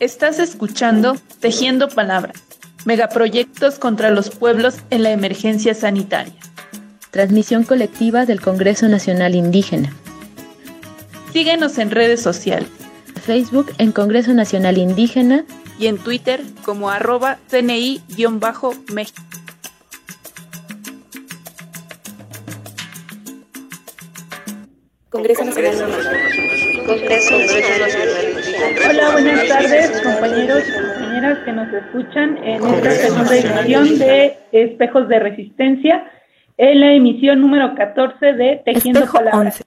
Estás escuchando Tejiendo Palabras, megaproyectos contra los pueblos en la emergencia sanitaria. Transmisión colectiva del Congreso Nacional Indígena. Síguenos en redes sociales. Facebook en Congreso Nacional Indígena y en Twitter como arroba CNI-México. Congreso Nacional Congreso Nacional Hola, buenas tardes compañeros y compañeras que nos escuchan en esta segunda edición de Espejos de Resistencia, en la emisión número 14 de Tejiendo Palabras.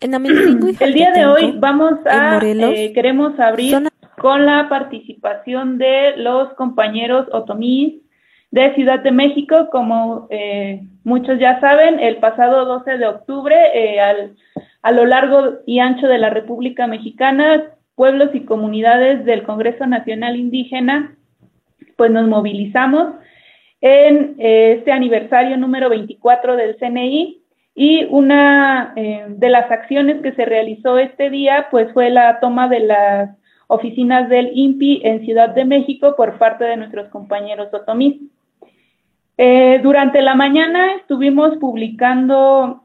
El día de hoy vamos a, eh, queremos abrir con la participación de los compañeros otomíes de Ciudad de México. Como eh, muchos ya saben, el pasado 12 de octubre, eh, al, a lo largo y ancho de la República Mexicana, pueblos y comunidades del Congreso Nacional Indígena, pues nos movilizamos en este aniversario número 24 del CNI y una eh, de las acciones que se realizó este día, pues fue la toma de las oficinas del INPI en Ciudad de México por parte de nuestros compañeros otomís. Eh, durante la mañana estuvimos publicando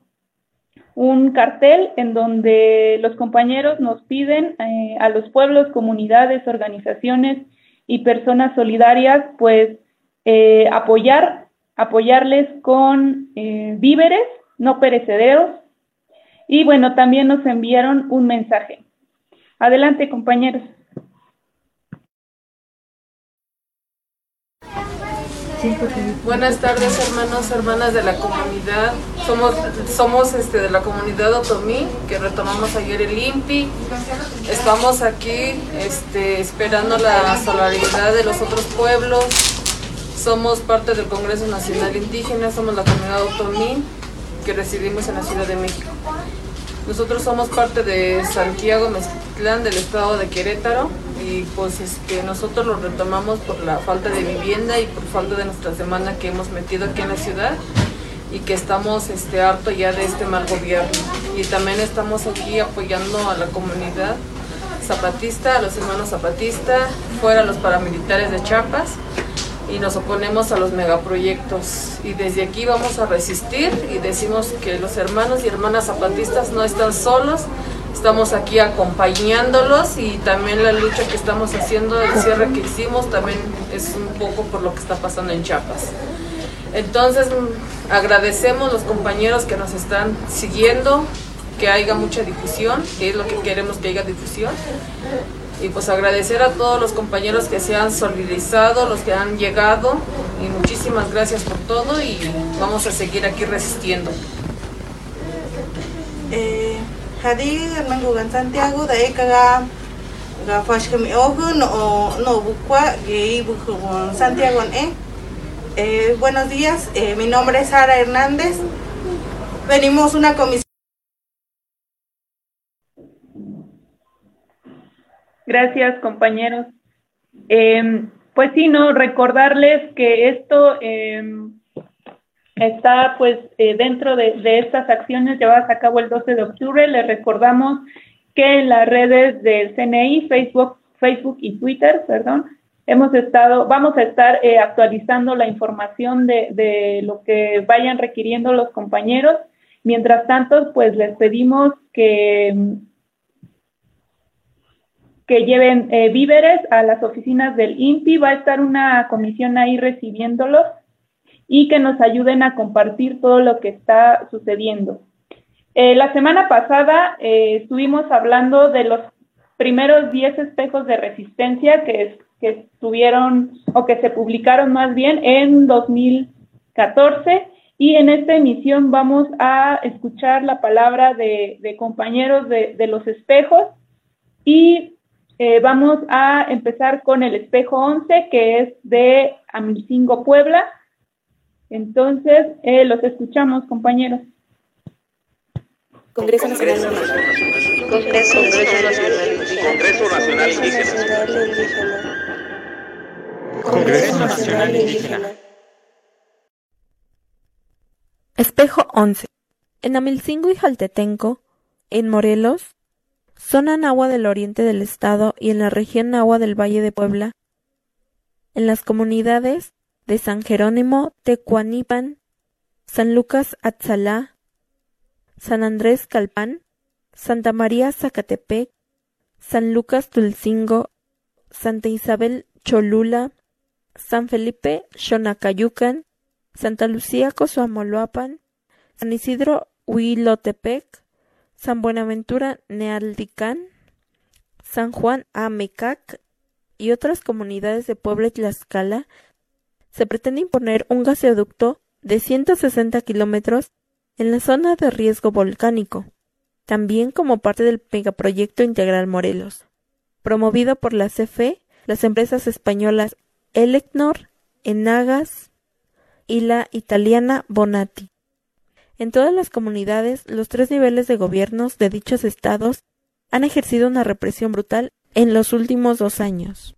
un cartel en donde los compañeros nos piden eh, a los pueblos, comunidades, organizaciones y personas solidarias, pues apoyar, apoyarles con víveres no perecederos. Y bueno, también nos enviaron un mensaje. Adelante, compañeros. Buenas tardes, hermanos, hermanas de la comunidad. Somos, somos este, de la comunidad Otomí, que retomamos ayer el INPI. Estamos aquí este, esperando la solidaridad de los otros pueblos. Somos parte del Congreso Nacional Indígena, somos la comunidad Otomí que residimos en la Ciudad de México. Nosotros somos parte de Santiago Mezquitlán del estado de Querétaro y pues es que nosotros lo retomamos por la falta de vivienda y por falta de nuestra semana que hemos metido aquí en la ciudad y que estamos este, harto ya de este mal gobierno. Y también estamos aquí apoyando a la comunidad zapatista, a los hermanos zapatistas, fuera los paramilitares de Chiapas y nos oponemos a los megaproyectos. Y desde aquí vamos a resistir y decimos que los hermanos y hermanas zapatistas no están solos, estamos aquí acompañándolos y también la lucha que estamos haciendo, el cierre que hicimos, también es un poco por lo que está pasando en Chiapas. Entonces agradecemos los compañeros que nos están siguiendo, que haya mucha difusión, que es lo que queremos que haya difusión y pues agradecer a todos los compañeros que se han solidarizado, los que han llegado y muchísimas gracias por todo y vamos a seguir aquí resistiendo. Eh, Mengugan Santiago de Ekaga Gafashkami Ojo no no Bukwa Gei Santiago eh. eh, buenos días, eh, mi nombre es Sara Hernández. Venimos una comisión Gracias, compañeros. Em, pues sí, no, recordarles que esto em, está pues eh, dentro de, estas acciones llevadas a cabo el 12 de octubre. Les recordamos que en las redes del CNI, Facebook, Facebook y Twitter, perdón, hemos estado, vamos a estar eh, actualizando la información de, de lo que vayan requiriendo los compañeros. Mientras tanto, pues les pedimos que que lleven eh, víveres a las oficinas del INPI. Va a estar una comisión ahí recibiéndolos y que nos ayuden a compartir todo lo que está sucediendo. Eh, la semana pasada eh, estuvimos hablando de los primeros 10 espejos de resistencia que, que estuvieron o que se publicaron más bien en 2014 y en esta emisión vamos a escuchar la palabra de, de compañeros de, de los espejos y eh, vamos a empezar con el espejo 11, que es de Amilcingo, Puebla. Entonces, eh, los escuchamos, compañeros. Congreso Nacional Congreso Nacional Congreso Nacional Indígena. Congreso Nacional Indígena. Espejo 11. En Amilcingo y Jaltetenco, en Morelos, zona Nahua del oriente del estado y en la región Nahua del Valle de Puebla, en las comunidades de San Jerónimo, Tecuanipan, San Lucas Atzalá, San Andrés Calpán, Santa María Zacatepec, San Lucas Tulcingo, Santa Isabel Cholula, San Felipe Xonacayucan, Santa Lucía Cozuamoloapan, San Isidro Huilotepec, San Buenaventura Nealdicán, San Juan Amecac y otras comunidades de Puebla y Tlaxcala, se pretende imponer un gasoducto de 160 kilómetros en la zona de riesgo volcánico, también como parte del megaproyecto integral Morelos, promovido por la CFE, las empresas españolas Elecnor, Enagas y la italiana Bonatti. En todas las comunidades, los tres niveles de gobiernos de dichos estados han ejercido una represión brutal en los últimos dos años.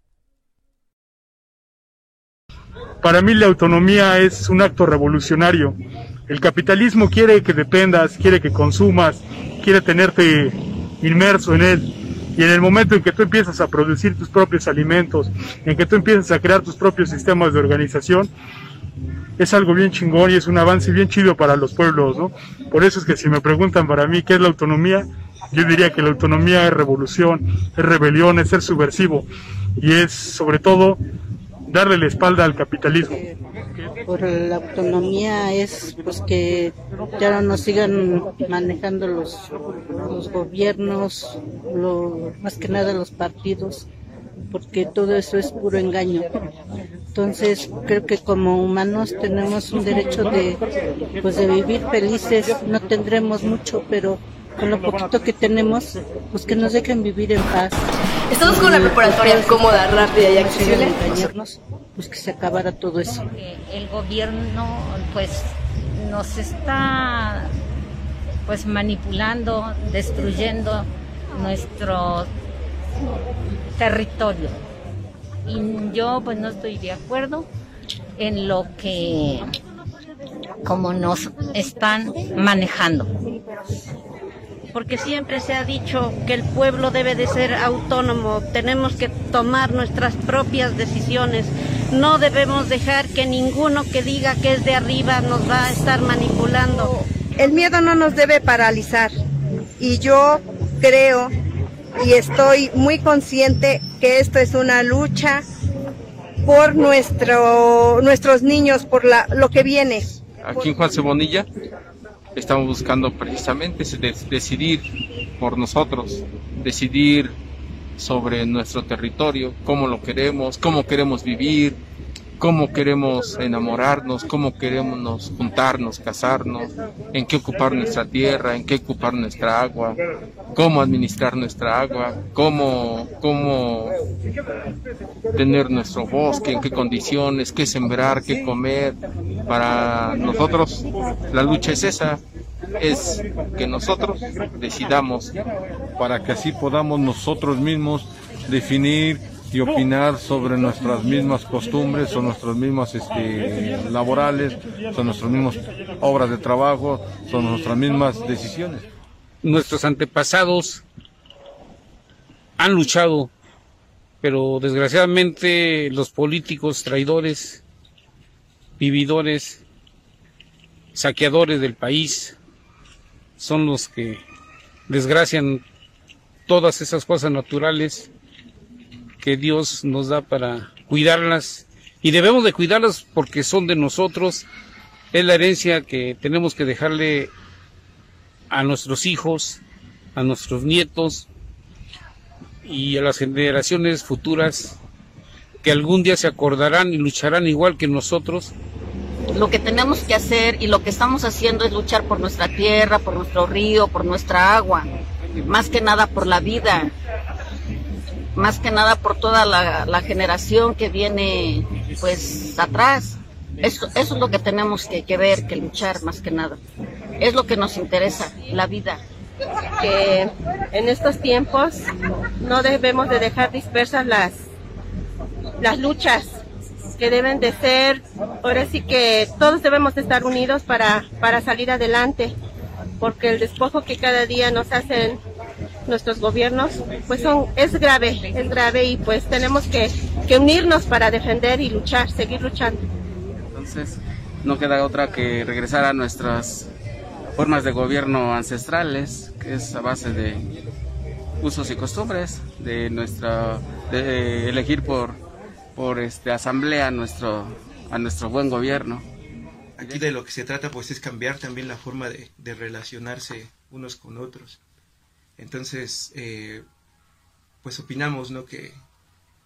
Para mí la autonomía es un acto revolucionario. El capitalismo quiere que dependas, quiere que consumas, quiere tenerte inmerso en él. Y en el momento en que tú empiezas a producir tus propios alimentos, en que tú empiezas a crear tus propios sistemas de organización, es algo bien chingón y es un avance bien chido para los pueblos, ¿no? Por eso es que si me preguntan para mí qué es la autonomía, yo diría que la autonomía es revolución, es rebelión, es ser subversivo y es sobre todo darle la espalda al capitalismo. Por la autonomía es pues que ya no nos sigan manejando los, los gobiernos, lo, más que nada los partidos, porque todo eso es puro engaño. Entonces creo que como humanos tenemos un derecho de pues de vivir felices, no tendremos mucho, pero con lo poquito que tenemos, pues que nos dejen vivir en paz. Estamos con una preparatoria cómoda, rápida y accesible. pues que se acabara todo eso. El gobierno, pues, nos está, pues, manipulando, destruyendo nuestro territorio. Y yo, pues, no estoy de acuerdo en lo que, como nos están manejando porque siempre se ha dicho que el pueblo debe de ser autónomo, tenemos que tomar nuestras propias decisiones, no debemos dejar que ninguno que diga que es de arriba nos va a estar manipulando. El miedo no nos debe paralizar y yo creo y estoy muy consciente que esto es una lucha por nuestro, nuestros niños, por la, lo que viene. Aquí en Juan Cebonilla estamos buscando precisamente decidir por nosotros, decidir sobre nuestro territorio, cómo lo queremos, cómo queremos vivir, cómo queremos enamorarnos, cómo queremos juntarnos, casarnos, en qué ocupar nuestra tierra, en qué ocupar nuestra agua, cómo administrar nuestra agua, cómo, cómo tener nuestro bosque, en qué condiciones, qué sembrar, qué comer. Para nosotros la lucha es esa, es que nosotros decidamos. Para que así podamos nosotros mismos definir y opinar sobre nuestras mismas costumbres o nuestras mismas este, laborales, son nuestras mismas obras de trabajo, son nuestras mismas decisiones. Nuestros antepasados han luchado, pero desgraciadamente los políticos traidores, vividores, saqueadores del país, son los que desgracian todas esas cosas naturales que Dios nos da para cuidarlas. Y debemos de cuidarlas porque son de nosotros, es la herencia que tenemos que dejarle a nuestros hijos, a nuestros nietos y a las generaciones futuras que algún día se acordarán y lucharán igual que nosotros. Lo que tenemos que hacer y lo que estamos haciendo es luchar por nuestra tierra, por nuestro río, por nuestra agua, más que nada por la vida, más que nada por toda la, generación que viene pues atrás. Eso, eso, es lo que tenemos que, ver, que luchar más que nada. Es lo que nos interesa, la vida que en estos tiempos no debemos de dejar dispersas las, las luchas que deben de ser, ahora sí que todos debemos estar unidos para, para salir adelante, porque el despojo que cada día nos hacen nuestros gobiernos, pues son, es grave, es grave y pues tenemos que, unirnos para defender y luchar, seguir luchando. Entonces, no queda otra que regresar a nuestras formas de gobierno ancestrales, que es a base de usos y costumbres, de nuestra elegir por por este asamblea nuestro a nuestro buen gobierno. Aquí de lo que se trata pues es cambiar también la forma de, de relacionarse unos con otros. Entonces, eh, pues opinamos ¿no? que,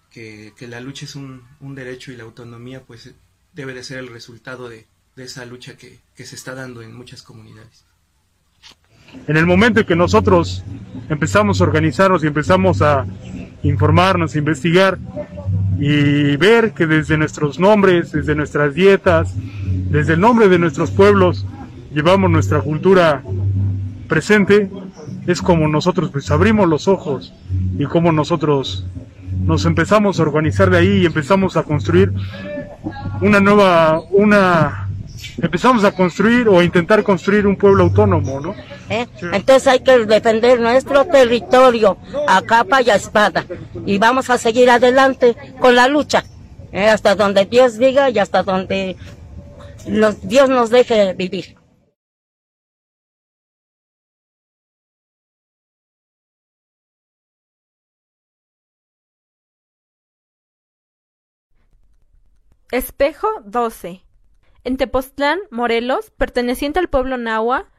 que, que, la lucha es un, un, derecho y la autonomía pues debe de ser el resultado de, de esa lucha que, que se está dando en muchas comunidades. En el momento en que nosotros empezamos a organizarnos y empezamos a informarnos, a investigar y ver que desde nuestros nombres, desde nuestras dietas, desde el nombre de nuestros pueblos, llevamos nuestra cultura presente, es como nosotros pues abrimos los ojos y como nosotros nos empezamos a organizar de ahí y empezamos a construir una nueva, una, empezamos a construir o a intentar construir un pueblo autónomo, ¿no? ¿Eh? Entonces hay que defender nuestro territorio a capa y a espada y vamos a seguir adelante con la lucha ¿eh? hasta donde Dios diga y hasta donde Dios nos deje vivir. Espejo 12. En Tepoztlán, Morelos, perteneciente al pueblo nahua,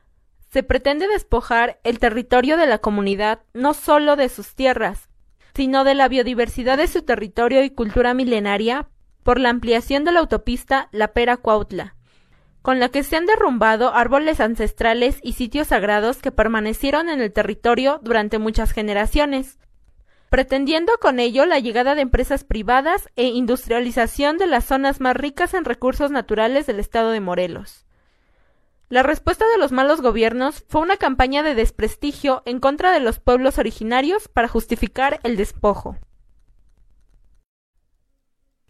se pretende despojar el territorio de la comunidad no solo de sus tierras, sino de la biodiversidad de su territorio y cultura milenaria por la ampliación de la autopista La Pera Cuautla, con la que se han derrumbado árboles ancestrales y sitios sagrados que permanecieron en el territorio durante muchas generaciones, pretendiendo con ello la llegada de empresas privadas e industrialización de las zonas más ricas en recursos naturales del estado de Morelos. La respuesta de los malos gobiernos fue una campaña de desprestigio en contra de los pueblos originarios para justificar el despojo.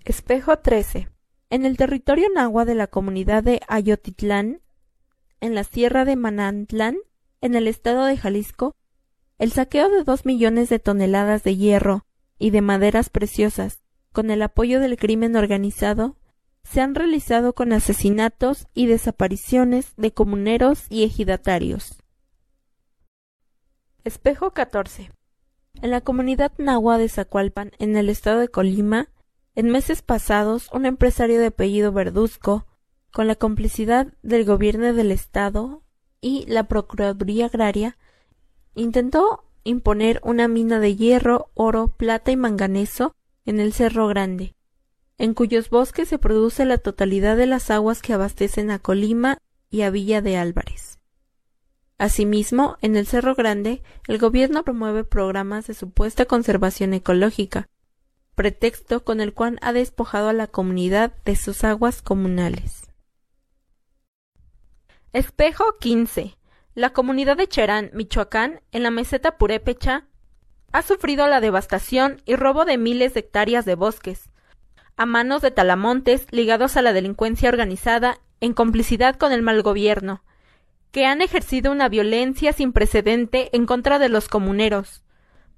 Espejo 13. En el territorio nahua de la comunidad de Ayotitlán, en la sierra de Manantlán, en el estado de Jalisco, el saqueo de dos millones de toneladas de hierro y de maderas preciosas, con el apoyo del crimen organizado, se han realizado con asesinatos y desapariciones de comuneros y ejidatarios. Espejo 14. En la comunidad nahua de Zacualpan, en el estado de Colima, en meses pasados, un empresario de apellido Verduzco, con la complicidad del gobierno del estado y la Procuraduría Agraria, intentó imponer una mina de hierro, oro, plata y manganeso en el Cerro Grande, en cuyos bosques se produce la totalidad de las aguas que abastecen a Colima y a Villa de Álvarez. Asimismo, en el Cerro Grande, el gobierno promueve programas de supuesta conservación ecológica, pretexto con el cual ha despojado a la comunidad de sus aguas comunales. Espejo 15. La comunidad de Cherán, Michoacán, en la meseta Purépecha, ha sufrido la devastación y robo de miles de hectáreas de bosques, a manos de talamontes ligados a la delincuencia organizada en complicidad con el mal gobierno, que han ejercido una violencia sin precedente en contra de los comuneros,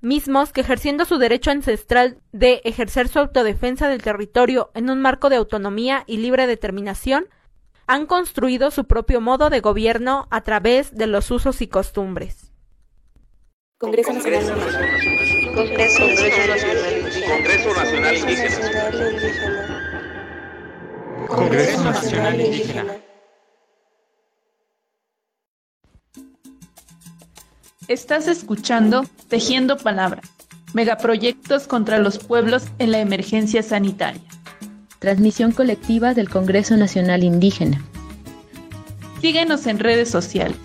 mismos que ejerciendo su derecho ancestral de ejercer su autodefensa del territorio en un marco de autonomía y libre determinación, han construido su propio modo de gobierno a través de los usos y costumbres. Congreso Nacional, Congreso, Congreso Nacional Indígena. Congreso Nacional Indígena. Estás escuchando Tejiendo Palabras, megaproyectos contra los pueblos en la emergencia sanitaria. Transmisión colectiva del Congreso Nacional Indígena. Síguenos en redes sociales.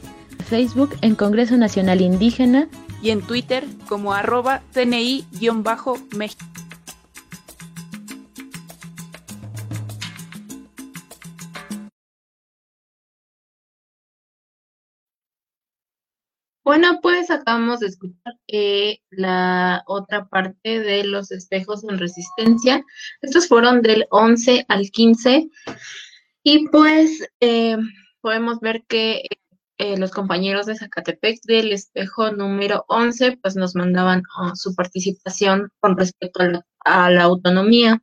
Facebook en Congreso Nacional Indígena y en Twitter como arroba CNI-México. Bueno, pues acabamos de escuchar eh, la otra parte de los espejos en resistencia. Estos fueron del 11 al 15 y pues eh, podemos ver que eh, los compañeros de Zacatepec del espejo número 11, pues nos mandaban oh, su participación con respecto a la, autonomía.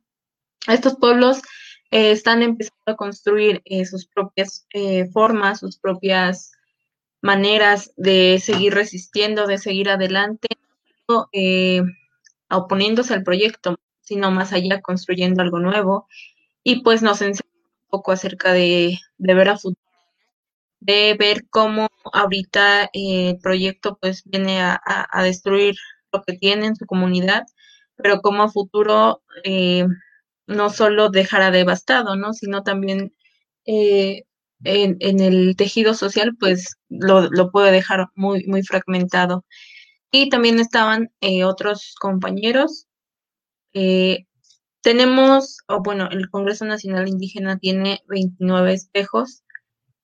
Estos pueblos eh, están empezando a construir sus propias formas, sus propias maneras de seguir resistiendo, de seguir adelante, oponiéndose al proyecto, sino más allá construyendo algo nuevo. Y pues nos enseña un poco acerca de, de ver a futuro de ver cómo ahorita eh, el proyecto pues viene a, destruir lo que tiene en su comunidad, pero como a futuro eh, no solo dejará devastado, ¿no? Sino también eh, en, en, el tejido social pues lo, lo, puede dejar muy, muy fragmentado. Y también estaban otros compañeros. tenemos, o bueno, el Congreso Nacional Indígena tiene 29 espejos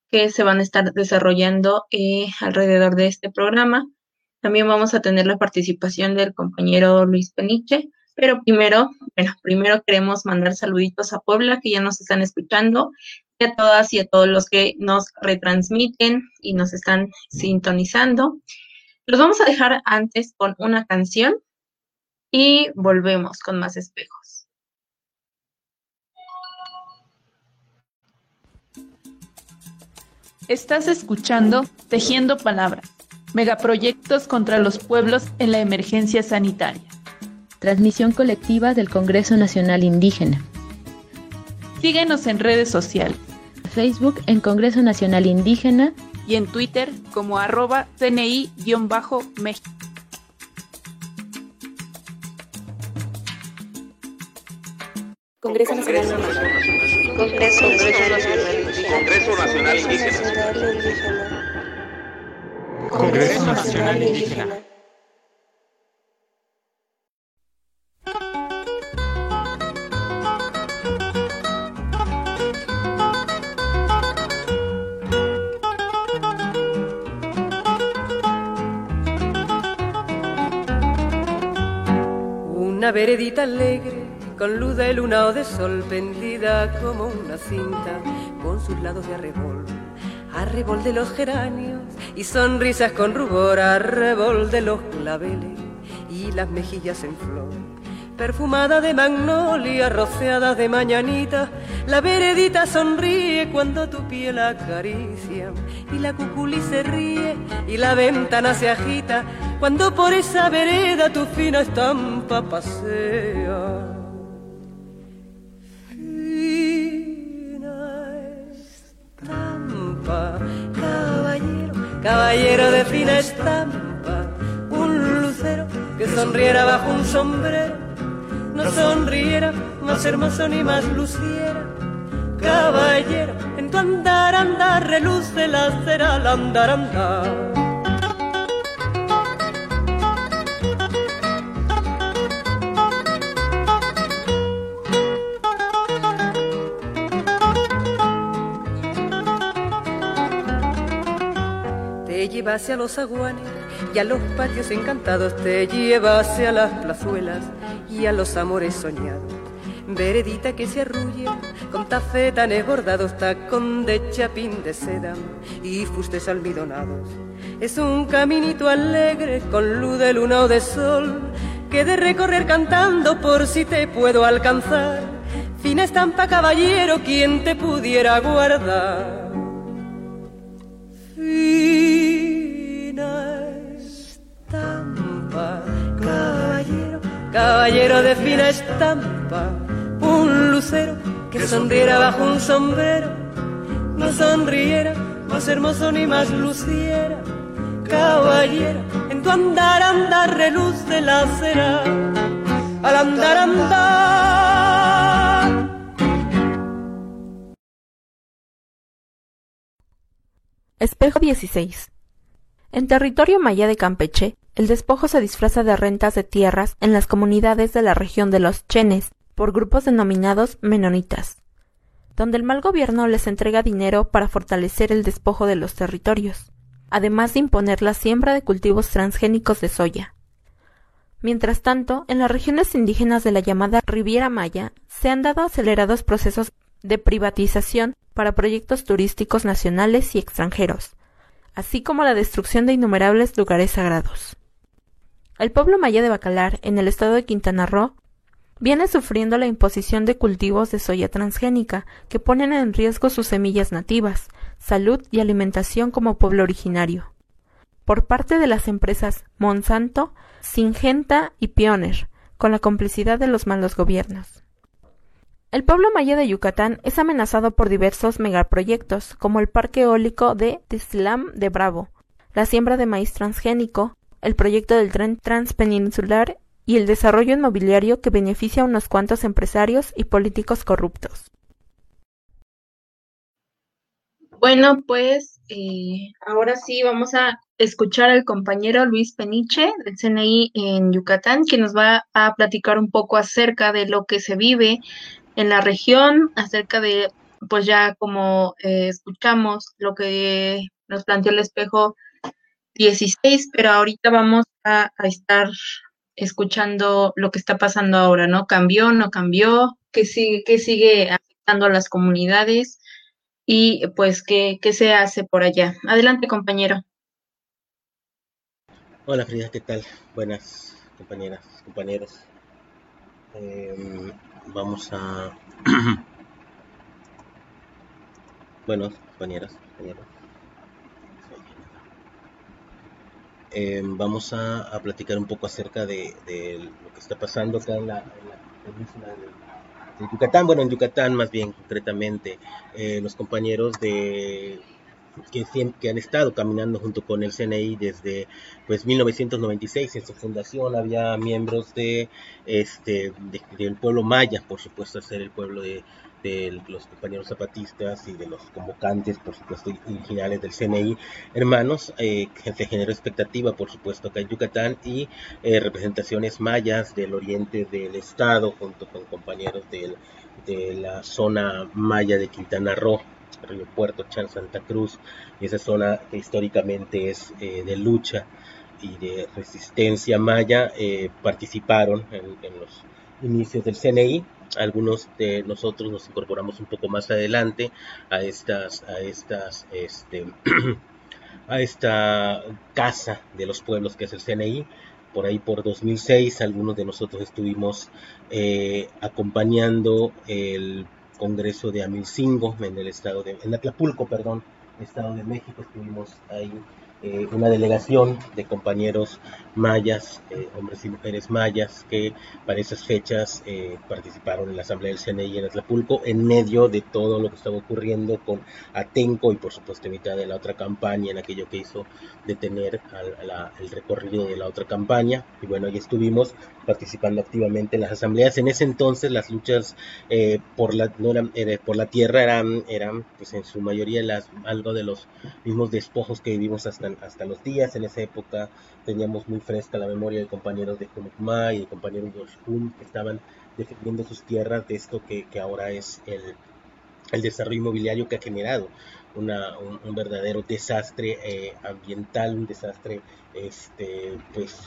que se van a estar desarrollando eh, alrededor de este programa. También vamos a tener la participación del compañero Luis Peniche, pero primero, bueno, primero queremos mandar saluditos a Puebla, que ya nos están escuchando, a todas y a todos los que nos retransmiten y nos están sintonizando. Los vamos a dejar antes con una canción y volvemos con más espejos. Estás escuchando Tejiendo Palabras, megaproyectos contra los pueblos en la emergencia sanitaria. Transmisión colectiva del Congreso Nacional Indígena. Síguenos en redes sociales. Facebook en Congreso Nacional Indígena y en Twitter como arroba CNI-México. Congreso Nacional Indígena. Congreso, Congreso Nacional Indígena. Congreso Nacional Indígena. Veredita alegre con luz de luna o de sol pendida como una cinta, con sus lados de arrebol, arrebol de los geranios y sonrisas con rubor, arrebol de los claveles y las mejillas en flor. Perfumada de magnolia, rociada de mañanita, la veredita sonríe cuando tu piel acaricia y la cuculi se ríe y la ventana se agita cuando por esa vereda tu fina estampa pasea. caballero, caballero de fina estampa, un lucero que sonriera bajo un sombrero, no sonriera más hermoso ni más luciera. Caballero, en tu andar, andar, reluce la cera al andar, andar. lleva hacia los aguanes y a los patios encantados, te lleva hacia las plazuelas y a los amores soñados. Veredita que se arrulla con tafetanes bordados, tacón de chapín de seda y fustes almidonados. Es un caminito alegre con luz de luna o de sol que de recorrer cantando por si te puedo alcanzar. Fina estampa caballero, quien te pudiera guardar. Caballero, caballero de fina estampa, un lucero que sonriera bajo un sombrero, no sonriera más hermoso ni más luciera, caballero, en tu andar andar reluce la cera, al andar andar. Espejo 16 en territorio maya de Campeche, el despojo se disfraza de rentas de tierras en las comunidades de la región de los Chenes, por grupos denominados menonitas, donde el mal gobierno les entrega dinero para fortalecer el despojo de los territorios, además de imponer la siembra de cultivos transgénicos de soya. Mientras tanto, en las regiones indígenas de la llamada Riviera Maya se han dado acelerados procesos de privatización para proyectos turísticos nacionales y extranjeros, así como la destrucción de innumerables lugares sagrados. El pueblo maya de Bacalar, en el estado de Quintana Roo, viene sufriendo la imposición de cultivos de soya transgénica que ponen en riesgo sus semillas nativas, salud y alimentación como pueblo originario. Por parte de las empresas Monsanto, Singenta y Pioneer, con la complicidad de los malos gobiernos. El pueblo maya de Yucatán es amenazado por diversos megaproyectos, como el parque eólico de Tislam de Bravo, la siembra de maíz transgénico, el proyecto del tren transpeninsular y el desarrollo inmobiliario que beneficia a unos cuantos empresarios y políticos corruptos. Bueno, pues eh, ahora sí vamos a escuchar al compañero Luis Peniche del CNI en Yucatán, que nos va a platicar un poco acerca de lo que se vive en la región, acerca de, pues ya como eh, escuchamos, lo que nos planteó el espejo 16, pero ahorita vamos a, estar escuchando lo que está pasando ahora, ¿no? ¿Cambió, no cambió? ¿Qué sigue, qué sigue afectando a las comunidades? Y pues, ¿qué, qué se hace por allá? Adelante, compañero. Hola Frida, ¿qué tal? Buenas compañeras, compañeros. Em, vamos a... bueno, compañeras, compañeros. Em, vamos a, platicar un poco acerca de, lo que está pasando acá en la, península de, Yucatán. Bueno, en Yucatán más bien concretamente, eh, los compañeros de que, que han estado caminando junto con el CNI desde pues 1996 en su fundación había miembros de este del pueblo maya por supuesto ser el pueblo de, los compañeros zapatistas y de los convocantes por supuesto originales del CNI hermanos eh, que se generó expectativa por supuesto acá en Yucatán y eh, representaciones mayas del oriente del estado junto con compañeros de la zona maya de Quintana Roo Río Puerto, Chan Santa Cruz, esa zona que históricamente es eh, de lucha y de resistencia maya, eh, participaron en, los inicios del CNI. Algunos de nosotros nos incorporamos un poco más adelante a estas, a estas, este, a esta casa de los pueblos que es el CNI. Por ahí por 2006 algunos de nosotros estuvimos eh, acompañando el Congreso de Amilcingo en el estado de, en Atlapulco, perdón, Estado de México, estuvimos ahí eh, una delegación de compañeros mayas, eh, hombres y mujeres mayas, que para esas fechas eh, participaron en la Asamblea del CNI en Atlapulco, en medio de todo lo que estaba ocurriendo con Atenco y por supuesto en mitad de la otra campaña, en aquello que hizo detener el recorrido de la otra campaña. Y bueno, ahí estuvimos participando activamente en las asambleas. En ese entonces las luchas por, la, por la tierra eran, eran pues en su mayoría las, algo de los mismos despojos que vivimos hasta hasta los días. En esa época teníamos muy fresca la memoria de compañeros de Kumukma y de compañeros de Oshun que estaban defendiendo sus tierras de esto que, ahora es el, el, desarrollo inmobiliario que ha generado una, un, verdadero desastre eh, ambiental, un desastre, este, pues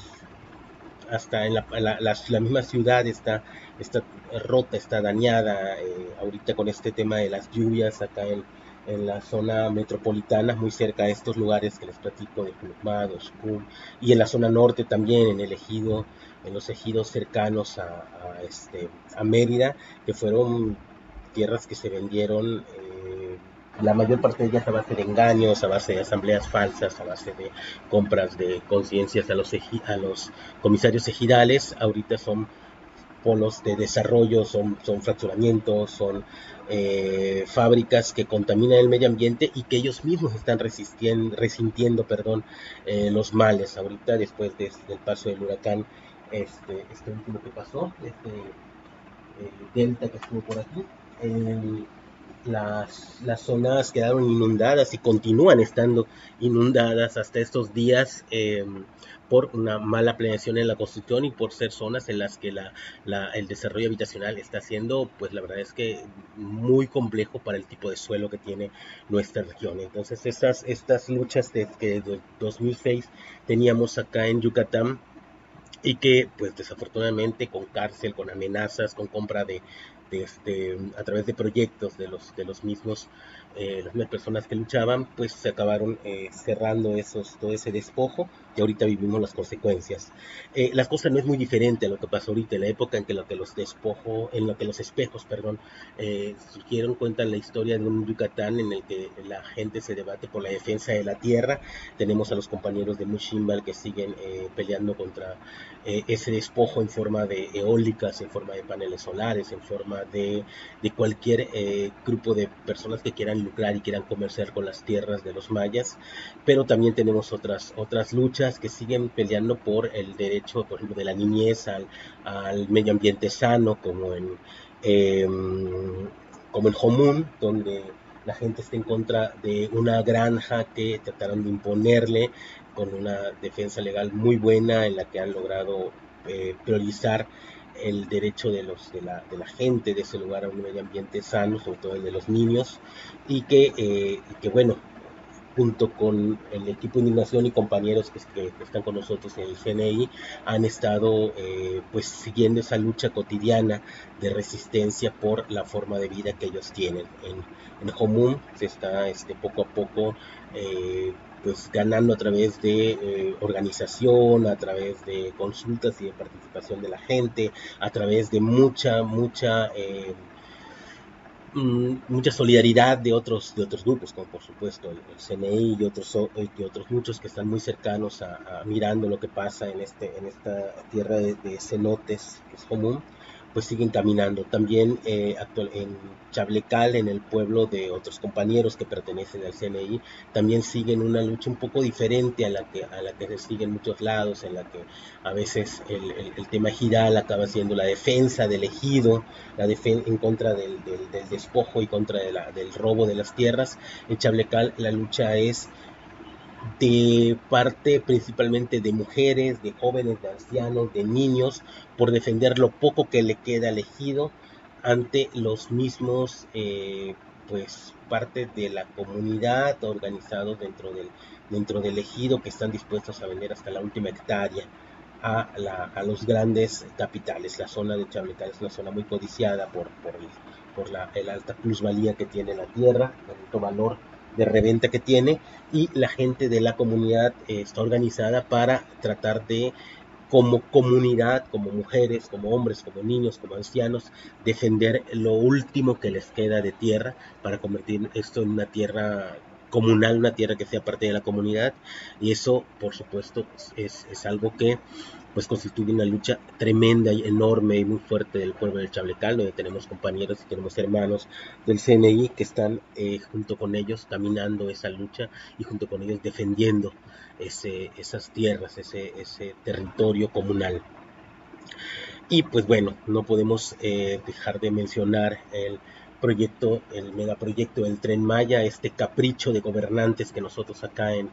hasta en la, la, misma ciudad está, está rota, está dañada, eh, ahorita con este tema de las lluvias acá en, en la zona metropolitana, muy cerca de estos lugares que les platico de Clubmá, Oscum, y en la zona norte también, en el ejido, en los ejidos cercanos a, este, a Mérida, que fueron tierras que se vendieron, eh, la mayor parte de ellas a base de engaños, a base de asambleas falsas, a base de compras de conciencias a los, a los comisarios ejidales, ahorita son polos de desarrollo, son, son fracturamientos, son eh, fábricas que contaminan el medio ambiente y que ellos mismos están resistiendo, resintiendo perdón, eh, los males. Ahorita, después del paso del huracán, este, este último que pasó, este delta que estuvo por aquí, las, las zonas quedaron inundadas y continúan estando inundadas hasta estos días por una mala planeación en la construcción y por ser zonas en las que la, el desarrollo habitacional está siendo, pues la verdad es que muy complejo para el tipo de suelo que tiene nuestra región. Entonces estas, estas luchas desde 2006 teníamos acá en Yucatán y que pues desafortunadamente con cárcel, con amenazas, con compra de, este, a través de proyectos de los, de los mismos eh, las mismas personas que luchaban, pues se acabaron eh, cerrando esos, todo ese despojo y ahorita vivimos las consecuencias. Eh, las cosas no es muy diferente a lo que pasó ahorita, en la época en que lo que los despojo, en que los espejos, perdón, eh, surgieron, cuentan la historia de un Yucatán en el que la gente se debate por la defensa de la tierra. Tenemos a los compañeros de Mushimbal que siguen eh, peleando contra eh, ese despojo en forma de eólicas, en forma de paneles solares, en forma de, de cualquier grupo de personas que quieran lucrar y quieran comerciar con las tierras de los mayas. Pero también tenemos otras, otras luchas que siguen peleando por el derecho, por ejemplo, de la niñez al, al medio ambiente sano, como en, eh, como en Jomún, donde la gente está en contra de una granja que trataron de imponerle con una defensa legal muy buena en la que han logrado eh, priorizar el derecho de, los, de, la, de la gente de ese lugar a un medio ambiente sano, sobre todo el de los niños, y que, eh, que bueno, junto con el equipo de indignación y compañeros que, que, están con nosotros en el CNI, han estado eh, pues siguiendo esa lucha cotidiana de resistencia por la forma de vida que ellos tienen. En, en Jomún se está este, poco a poco eh, pues ganando a través de eh, organización, a través de consultas y de participación de la gente, a través de mucha, mucha eh, mucha solidaridad de otros de otros grupos como por supuesto el, el CNI y otros y otros muchos que están muy cercanos a, a, mirando lo que pasa en este en esta tierra de, de cenotes que es común pues siguen caminando. También eh, en Chablecal, en el pueblo de otros compañeros que pertenecen al CNI, también siguen una lucha un poco diferente a la que, a la que se sigue en muchos lados, en la que a veces el, el, tema giral acaba siendo la defensa del ejido, la defen en contra del, del, despojo y contra de del robo de las tierras. En Chablecal la lucha es de parte principalmente de mujeres, de jóvenes, de ancianos, de niños, por defender lo poco que le queda al ejido ante los mismos, eh, pues, parte de la comunidad organizados dentro del, dentro del ejido que están dispuestos a vender hasta la última hectárea a, la, a los grandes capitales. La zona de Chablecal es una zona muy codiciada por, por, por la el alta plusvalía que tiene la tierra, el alto valor de reventa que tiene y la gente de la comunidad eh, está organizada para tratar de como comunidad, como mujeres, como hombres, como niños, como ancianos, defender lo último que les queda de tierra para convertir esto en una tierra comunal, una tierra que sea parte de la comunidad. Y eso por supuesto es, es algo que pues constituye una lucha tremenda y enorme y muy fuerte del pueblo del Chablecal, donde tenemos compañeros y tenemos hermanos del CNI que están eh, junto con ellos caminando esa lucha y junto con ellos defendiendo ese, esas tierras, ese, ese territorio comunal. Y pues bueno, no podemos eh, dejar de mencionar el proyecto, el megaproyecto del Tren Maya, este capricho de gobernantes que nosotros acá en,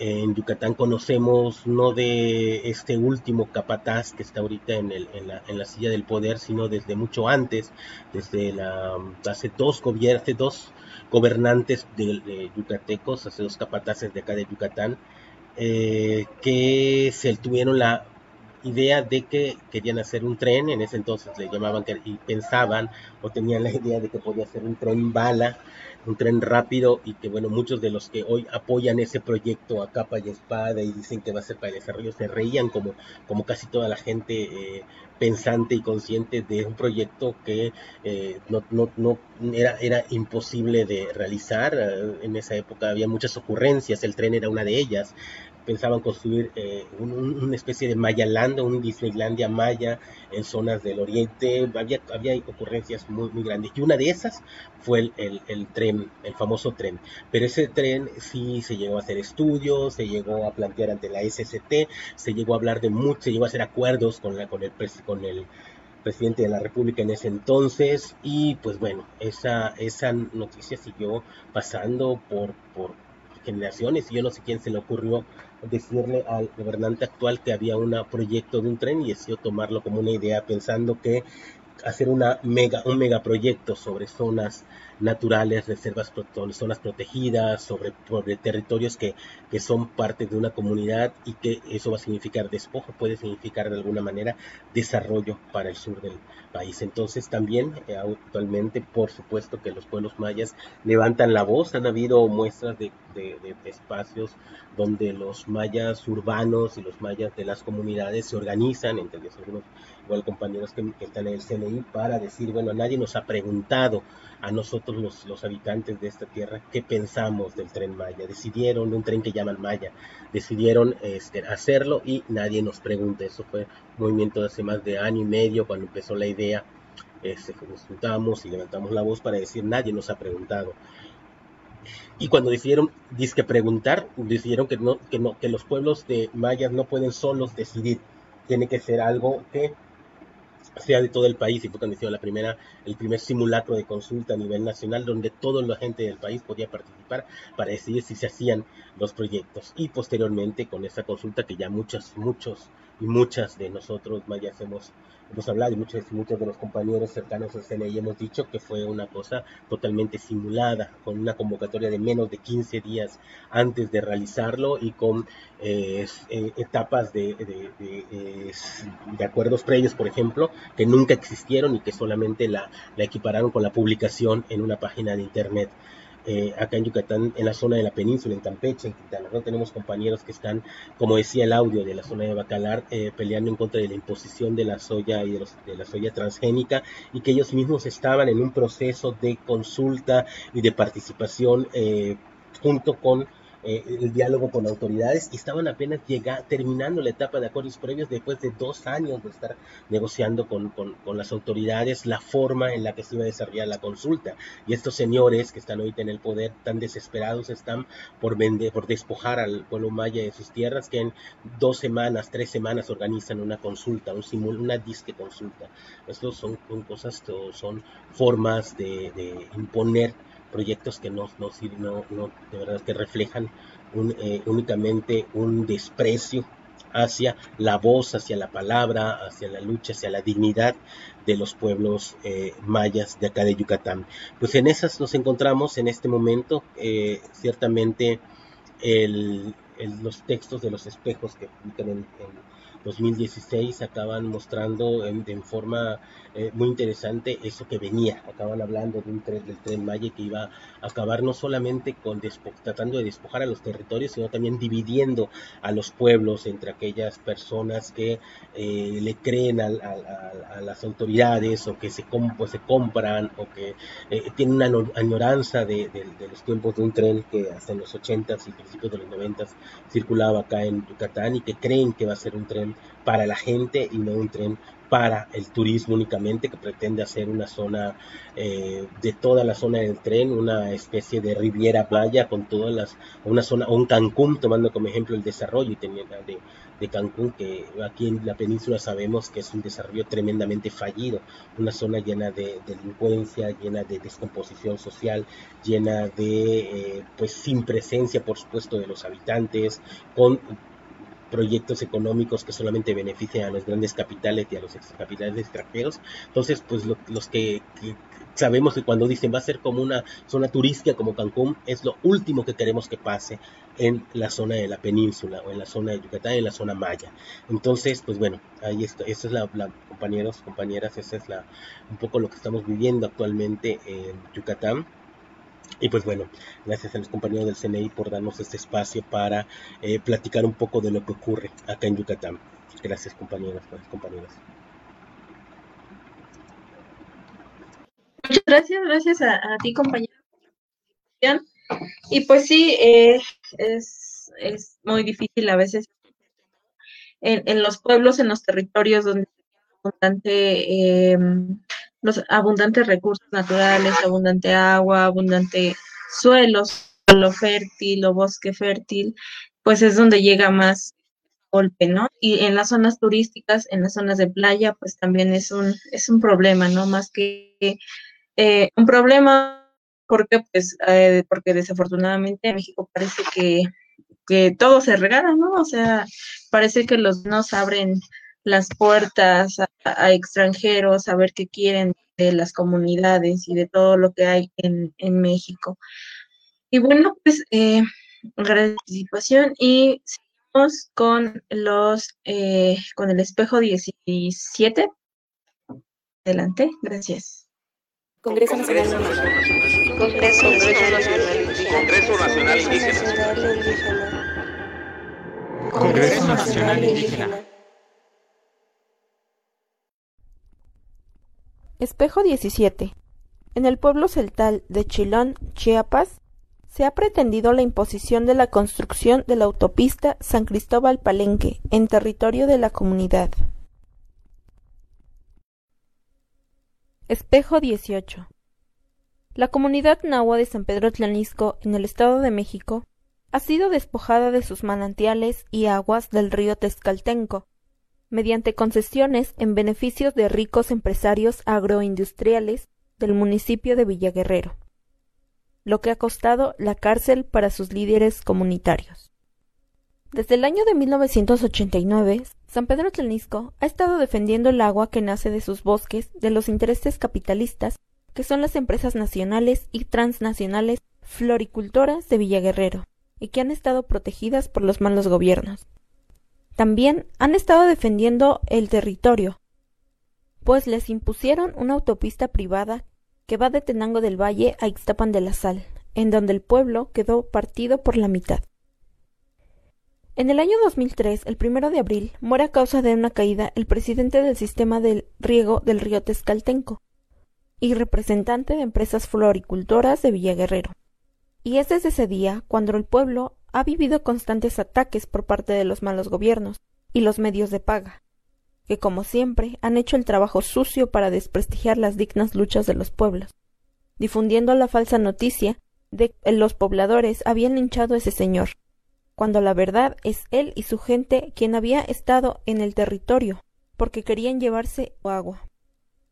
en Yucatán conocemos no de este último capataz que está ahorita en, el, en, la, silla del poder, sino desde mucho antes, desde la, hace dos hace dos gobernantes de, de, yucatecos, hace dos capataces de acá de Yucatán, eh, que se tuvieron la idea de que querían hacer un tren, en ese entonces le llamaban que, y pensaban o tenían la idea de que podía ser un tren bala, un tren rápido y que bueno, muchos de los que hoy apoyan ese proyecto a capa y espada y dicen que va a ser para el desarrollo se reían como, como casi toda la gente eh, pensante y consciente de un proyecto que eh, no, no, no era, era imposible de realizar. En esa época había muchas ocurrencias, el tren era una de ellas pensaban construir eh, un, una especie de Mayaland, un Disneylandia maya en zonas del oriente, había, había ocurrencias muy, muy grandes. Y una de esas fue el, el, tren, el famoso tren, pero ese tren sí se llegó a hacer estudios, se llegó a plantear ante la SCT, se llegó a hablar de mucho, se llegó a hacer acuerdos con, la, con, el, con el presidente de la República en ese entonces. Y pues bueno, esa, esa noticia siguió pasando por, por generaciones. Y yo no sé quién se le ocurrió decirle al gobernante actual que había un proyecto de un tren y decidió tomarlo como una idea pensando que hacer una mega, un megaproyecto sobre zonas naturales, reservas, zonas protegidas, sobre, sobre territorios que, que, son parte de una comunidad y que eso va a significar despojo, puede significar de alguna manera desarrollo para el sur del país. Entonces también eh, actualmente, por supuesto que los pueblos mayas levantan la voz, han habido muestras de, de, espacios donde los mayas urbanos y los mayas de las comunidades se organizan, entre ellos algunos igual compañeros que, están en el CNI, para decir, bueno, nadie nos ha preguntado a nosotros los, los, habitantes de esta tierra qué pensamos del tren Maya. Decidieron, un tren que llaman Maya, decidieron este, hacerlo y nadie nos pregunta. Eso fue movimiento hace más de año y medio cuando empezó la idea. Este, nos juntamos y levantamos la voz para decir nadie nos ha preguntado. Y cuando decidieron disque preguntar, decidieron que, no, que, no, que los pueblos de mayas no pueden solos decidir. Tiene que ser algo que sea de todo el país y fue cuando hicieron la primera, el primer simulacro de consulta a nivel nacional donde toda la gente del país podía participar para decidir si se hacían los proyectos y posteriormente con esa consulta que ya muchos, muchos y muchas de nosotros mayas hemos hemos hablado y muchos, muchos de los compañeros cercanos al CNI hemos dicho que fue una cosa totalmente simulada, con una convocatoria de menos de 15 días antes de realizarlo y con eh, eh, etapas de, de, de, acuerdos previos, por ejemplo, que nunca existieron y que solamente la, la equipararon con la publicación en una página de Internet. Eh, acá en Yucatán, en la zona de la península, en Campeche, en Quintana Roo, tenemos compañeros que están, como decía el audio de la zona de Bacalar, eh, peleando en contra de la imposición de la soya y de, de, la soya transgénica y que ellos mismos estaban en un proceso de consulta y de participación eh, junto con eh, el diálogo con autoridades y estaban apenas llega, terminando la etapa de acuerdos previos después de dos años de estar negociando con, con, con, las autoridades la forma en la que se iba a desarrollar la consulta. Y estos señores que están ahorita en el poder tan desesperados están por vender, por despojar al pueblo maya de sus tierras que en dos semanas, tres semanas organizan una consulta, un simul, una disque consulta. Estos son, son cosas, son formas de, de imponer proyectos que no, no, no, no de verdad que reflejan un, eh, únicamente un desprecio hacia la voz, hacia la palabra, hacia la lucha, hacia la dignidad de los pueblos eh, mayas de acá de Yucatán. Pues en esas nos encontramos en este momento, eh, ciertamente el, los textos de los espejos que publican en 2016 acaban mostrando en, en forma eh, muy interesante eso que venía. Acaban hablando de un tren, del tren Maya que iba a acabar no solamente con tratando de despojar a los territorios, sino también dividiendo a los pueblos entre aquellas personas que eh, le creen a, a, las autoridades o que se, pues, compran o que eh, tienen una añoranza de, de, de, los tiempos de un tren que hasta en los 80s y principios de los 90s circulaba acá en Yucatán y que creen que va a ser un tren para la gente y no un tren para el turismo únicamente, que pretende hacer una zona eh, de toda la zona del tren, una especie de riviera playa con todas las, una zona, un Cancún, tomando como ejemplo el desarrollo de, de Cancún, que aquí en la península sabemos que es un desarrollo tremendamente fallido, una zona llena de delincuencia, llena de descomposición social, llena de, eh, pues sin presencia, por supuesto, de los habitantes, con proyectos económicos que solamente benefician a los grandes capitales y a los capitales extranjeros. Entonces, pues lo, los que, sabemos que cuando dicen va a ser como una zona turística como Cancún, es lo último que queremos que pase en la zona de la península o en la zona de Yucatán, en la zona maya. Entonces, pues bueno, ahí está, esa es la, la compañeros, compañeras, esa es la, un poco lo que estamos viviendo actualmente en Yucatán y pues bueno, gracias a los compañeros del CNI por darnos este espacio para eh, platicar un poco de lo que ocurre acá en Yucatán. Gracias compañeras, compañeras. Muchas gracias, gracias a, ti compañero. Y pues sí, es, es muy difícil a veces en, en, los pueblos, en los territorios donde abundante, eh, los abundantes recursos naturales, abundante agua, abundante suelos, suelo fértil o bosque fértil, pues es donde llega más golpe, ¿no? Y en las zonas turísticas, en las zonas de playa, pues también es un, es un problema, ¿no? Más que eh, un problema, porque pues, eh, porque desafortunadamente en México parece que, que todo se regala, ¿no? O sea, parece que los nos abren las puertas a, a extranjeros, a ver qué quieren de las comunidades y de todo lo que hay en, en México. Y bueno, pues eh, participación y seguimos con los eh, con el espejo 17. Adelante, gracias. Congreso Nacional Indígena. Congreso Nacional Indígena. Congreso Nacional Indígena. Espejo 17. En el pueblo celtal de Chilón, Chiapas, se ha pretendido la imposición de la construcción de la autopista San Cristóbal Palenque en territorio de la comunidad. Espejo 18. La comunidad nahua de San Pedro Tlanisco, en el Estado de México, ha sido despojada de sus manantiales y aguas del río Tezcaltenco, mediante concesiones en beneficios de ricos empresarios agroindustriales del municipio de Villaguerrero, lo que ha costado la cárcel para sus líderes comunitarios. Desde el año de 1989, San Pedro Tlanisco ha estado defendiendo el agua que nace de sus bosques de los intereses capitalistas que son las empresas nacionales y transnacionales floricultoras de Villaguerrero y que han estado protegidas por los malos gobiernos. También han estado defendiendo el territorio, pues les impusieron una autopista privada que va de Tenango del Valle a Ixtapan de la Sal, en donde el pueblo quedó partido por la mitad. En el año 2003, el primero de abril, muere a causa de una caída el presidente del sistema del riego del río Tezcaltenco y representante de empresas floricultoras de Villaguerrero. Y es desde ese día cuando el pueblo ha vivido constantes ataques por parte de los malos gobiernos y los medios de paga, que como siempre han hecho el trabajo sucio para desprestigiar las dignas luchas de los pueblos, difundiendo la falsa noticia de que los pobladores habían linchado a ese señor, cuando la verdad es él y su gente quien había estado en el territorio, porque querían llevarse agua.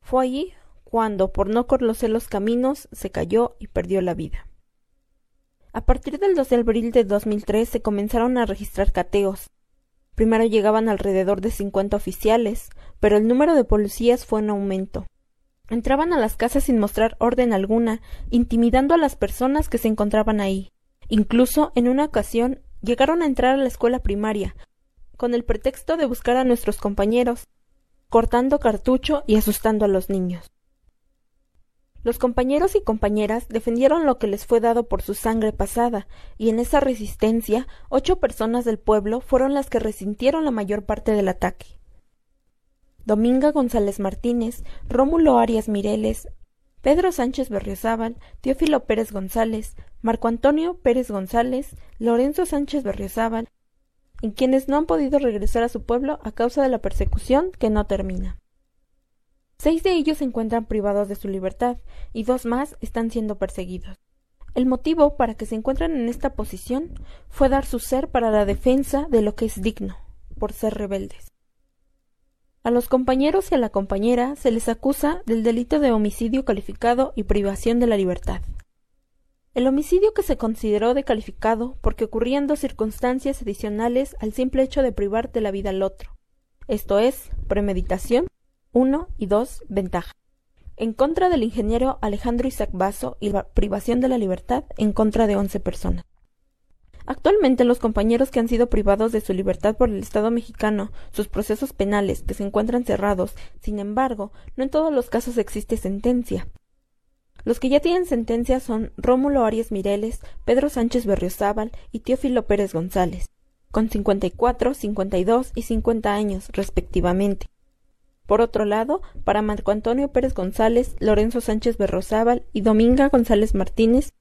Fue allí cuando, por no conocer los caminos, se cayó y perdió la vida. A partir del 2 de abril de 2003 se comenzaron a registrar cateos. Primero llegaban alrededor de 50 oficiales, pero el número de policías fue en aumento. Entraban a las casas sin mostrar orden alguna, intimidando a las personas que se encontraban ahí. Incluso, en una ocasión, llegaron a entrar a la escuela primaria, con el pretexto de buscar a nuestros compañeros, cortando cartucho y asustando a los niños. Los compañeros y compañeras defendieron lo que les fue dado por su sangre pasada, y en esa resistencia ocho personas del pueblo fueron las que resintieron la mayor parte del ataque. Dominga González Martínez, Rómulo Arias Mireles, Pedro Sánchez Berriozábal, Teófilo Pérez González, Marco Antonio Pérez González, Lorenzo Sánchez Berriozábal, y quienes no han podido regresar a su pueblo a causa de la persecución que no termina. Seis de ellos se encuentran privados de su libertad y dos más están siendo perseguidos. El motivo para que se encuentren en esta posición fue dar su ser para la defensa de lo que es digno, por ser rebeldes. A los compañeros y a la compañera se les acusa del delito de homicidio calificado y privación de la libertad. El homicidio que se consideró de calificado porque ocurrían dos circunstancias adicionales al simple hecho de privar de la vida al otro, esto es, premeditación 1 y 2. Ventaja. En contra del ingeniero Alejandro Isaac Basso y la privación de la libertad en contra de 11 personas. Actualmente los compañeros que han sido privados de su libertad por el Estado mexicano, sus procesos penales que se encuentran cerrados, sin embargo, no en todos los casos existe sentencia. Los que ya tienen sentencia son Rómulo Arias Mireles, Pedro Sánchez Berriozábal y Teófilo Pérez González, con 54, 52 y 50 años, respectivamente. Por otro lado, para Marco Antonio Pérez González, Lorenzo Sánchez Berrozábal y Dominga González Martínez,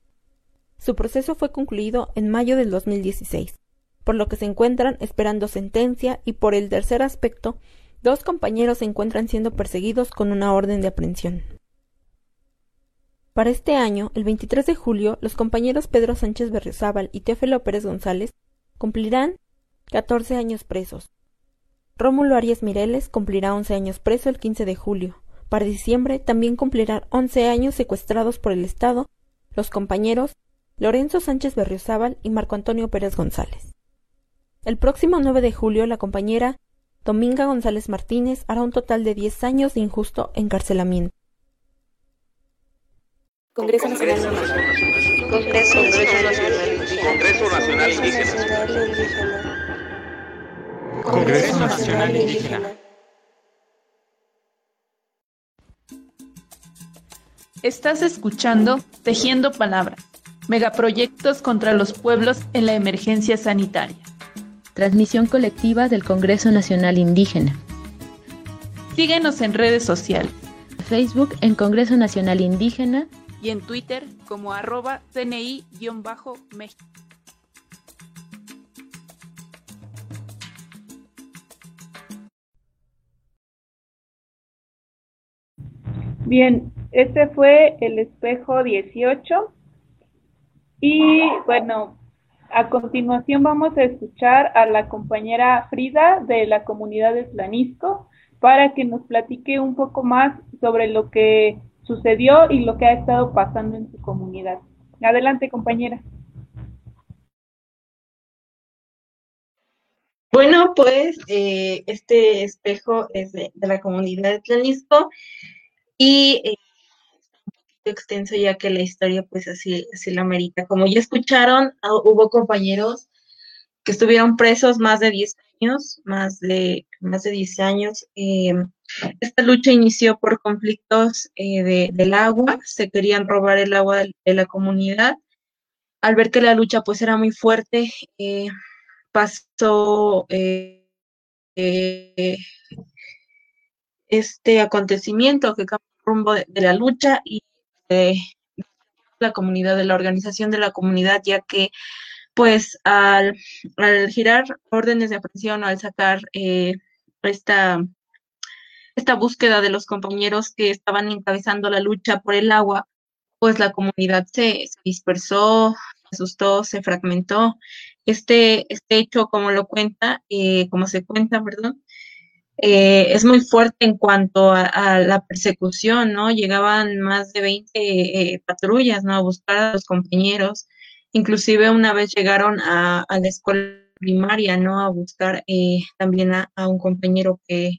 su proceso fue concluido en mayo del 2016, por lo que se encuentran esperando sentencia y por el tercer aspecto, dos compañeros se encuentran siendo perseguidos con una orden de aprehensión. Para este año, el 23 de julio, los compañeros Pedro Sánchez Berriozábal y Teófilo Pérez González cumplirán 14 años presos, Rómulo Arias Mireles cumplirá 11 años preso el 15 de julio. Para diciembre también cumplirán 11 años secuestrados por el Estado los compañeros Lorenzo Sánchez Berriozábal y Marco Antonio Pérez González. El próximo 9 de julio la compañera Dominga González Martínez hará un total de 10 años de injusto encarcelamiento. Congreso Nacional Indígena. Congreso Nacional Indígena. Congreso Nacional Indígena. Estás escuchando Tejiendo Palabras, megaproyectos contra los pueblos en la emergencia sanitaria. Transmisión colectiva del Congreso Nacional Indígena. Síguenos en redes sociales. Facebook en Congreso Nacional Indígena y en Twitter como arroba CNI-México. Bien, este fue el espejo 18. Y bueno, a continuación vamos a escuchar a la compañera Frida de la comunidad de Slanisco para que nos platique un poco más sobre lo que sucedió y lo que ha estado pasando en su comunidad. Adelante, compañera. Bueno, pues eh, este espejo es de, de, la comunidad de Tlanisco y eh, extenso ya que la historia pues así, así la amerita. Como ya escucharon, ah, hubo compañeros que estuvieron presos más de 10 años, más de, más de 10 años. Eh, esta lucha inició por conflictos eh, de, del agua, se querían robar el agua de, la comunidad. Al ver que la lucha pues era muy fuerte, eh, pasó eh, eh, este acontecimiento que cambió rumbo de, de la lucha y la comunidad, de la organización de la comunidad, ya que pues al, al girar órdenes de aprehensión o al sacar eh, esta, esta búsqueda de los compañeros que estaban encabezando la lucha por el agua, pues la comunidad se, se dispersó, se asustó, se fragmentó. Este, este hecho, como lo cuenta, eh, como se cuenta, perdón, eh, es muy fuerte en cuanto a, la persecución, ¿no? Llegaban más de 20 eh, patrullas, ¿no? A buscar a los compañeros. Inclusive una vez llegaron a, la escuela primaria, ¿no? A buscar eh, también a, un compañero que,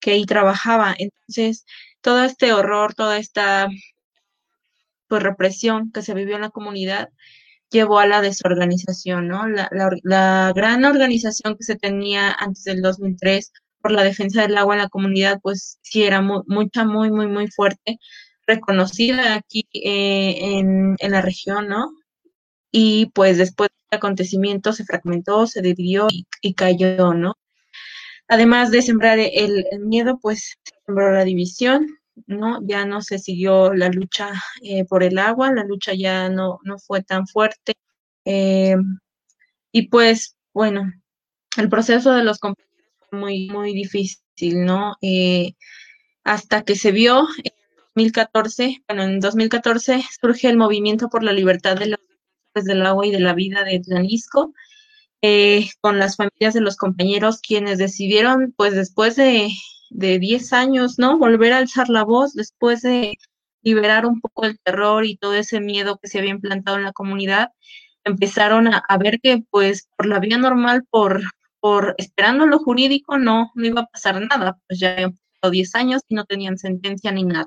que ahí trabajaba. Entonces, todo este horror, toda esta pues, represión que se vivió en la comunidad llevó a la desorganización, ¿no? La, la gran organización que se tenía antes del 2003 por la defensa del agua en la comunidad, pues sí era mucha, muy, muy, muy fuerte, reconocida aquí eh, en, en la región, ¿no? y pues después del acontecimiento se fragmentó, se dividió y, cayó, ¿no? Además de sembrar el, miedo, pues se sembró la división, ¿no? Ya no se siguió la lucha eh, por el agua, la lucha ya no, no fue tan fuerte. Eh, y pues, bueno, el proceso de los compañeros muy, muy difícil, ¿no? Eh, hasta que se vio en 2014, bueno, en 2014 surge el movimiento por la libertad de los del agua y de la vida de Tlanisco, eh, con las familias de los compañeros quienes decidieron, pues después de, de 10 años, ¿no? Volver a alzar la voz, después de liberar un poco el terror y todo ese miedo que se había implantado en la comunidad, empezaron a, a ver que, pues, por la vía normal, por, por esperando lo jurídico, no, no iba a pasar nada, pues ya habían pasado 10 años y no tenían sentencia ni nada.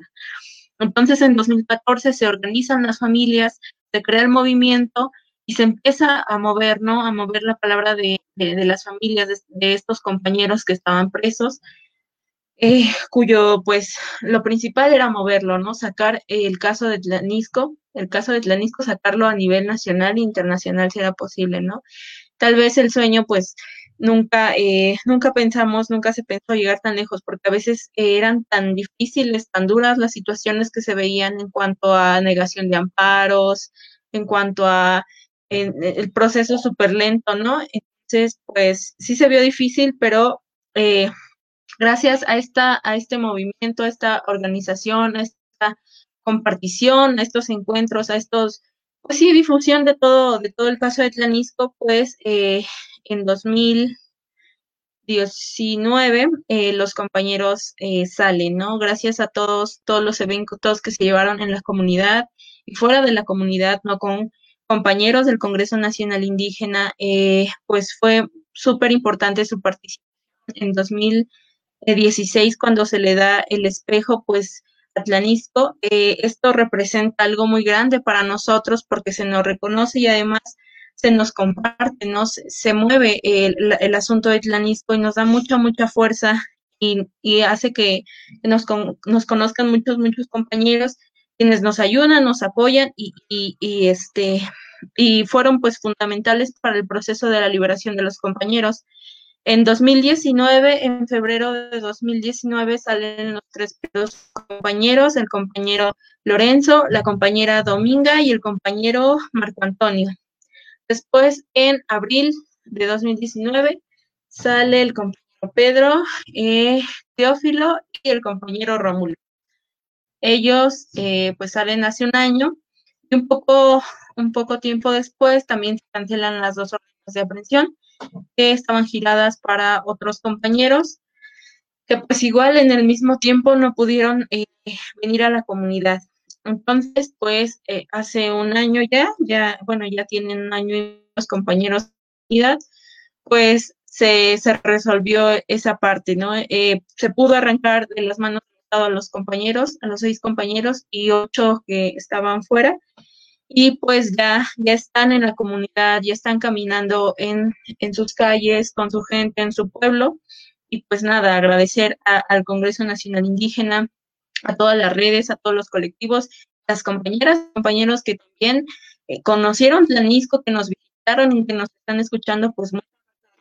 Entonces, en 2014 se organizan las familias, se crea el movimiento y se empieza a mover, ¿no? A mover la palabra de, de, las familias de, de, estos compañeros que estaban presos, eh, cuyo, pues, lo principal era moverlo, ¿no? Sacar el caso de Tlanisco, el caso de Tlanisco, sacarlo a nivel nacional e internacional si era posible, ¿no? Tal vez el sueño, pues, nunca, eh, nunca pensamos, nunca se pensó llegar tan lejos, porque a veces eran tan difíciles, tan duras las situaciones que se veían en cuanto a negación de amparos, en cuanto a en, el proceso súper lento, ¿no? Entonces, pues sí se vio difícil, pero eh, gracias a, esta, a este movimiento, a esta organización, a esta compartición, a estos encuentros, a estos, pues sí, difusión de todo, de todo el caso de Tlanisco, pues eh, en 2019 eh, los compañeros eh, salen, ¿no? Gracias a todos, todos los eventos que se llevaron en la comunidad y fuera de la comunidad, ¿no? Con compañeros del Congreso Nacional Indígena, eh, pues fue súper importante su participación en 2016 cuando se le da el espejo, pues Atlanisco. Eh, esto representa algo muy grande para nosotros porque se nos reconoce y además se nos comparte, ¿no? Se, mueve el, asunto de Atlanisco y nos da mucha, mucha fuerza y, hace que nos, nos conozcan muchos, muchos compañeros quienes nos ayudan, nos apoyan y, y, este y fueron pues fundamentales para el proceso de la liberación de los compañeros. En 2019, en febrero de 2019, salen los tres compañeros, el compañero Lorenzo, la compañera Dominga y el compañero Marco Antonio. Después, en abril de 2019, sale el compañero Pedro, eh, Teófilo y el compañero Rómulo. Ellos eh, pues salen hace un año y un poco, un poco tiempo después también se cancelan las dos órdenes de aprehensión que estaban giradas para otros compañeros que pues igual en el mismo tiempo no pudieron eh, venir a la comunidad. Entonces, pues eh, hace un año ya, ya, bueno, ya tienen un año y los compañeros de comunidad, pues se, se, resolvió esa parte, ¿no? se pudo arrancar de las manos a los compañeros, a los seis compañeros y ocho que estaban fuera. Y pues ya, ya están en la comunidad, ya están caminando en, en sus calles, con su gente, en su pueblo. Y pues nada, agradecer al Congreso Nacional Indígena, a todas las redes, a todos los colectivos, las compañeras, compañeros que también eh, conocieron Tlanisco, que nos visitaron y que nos están escuchando, pues muchas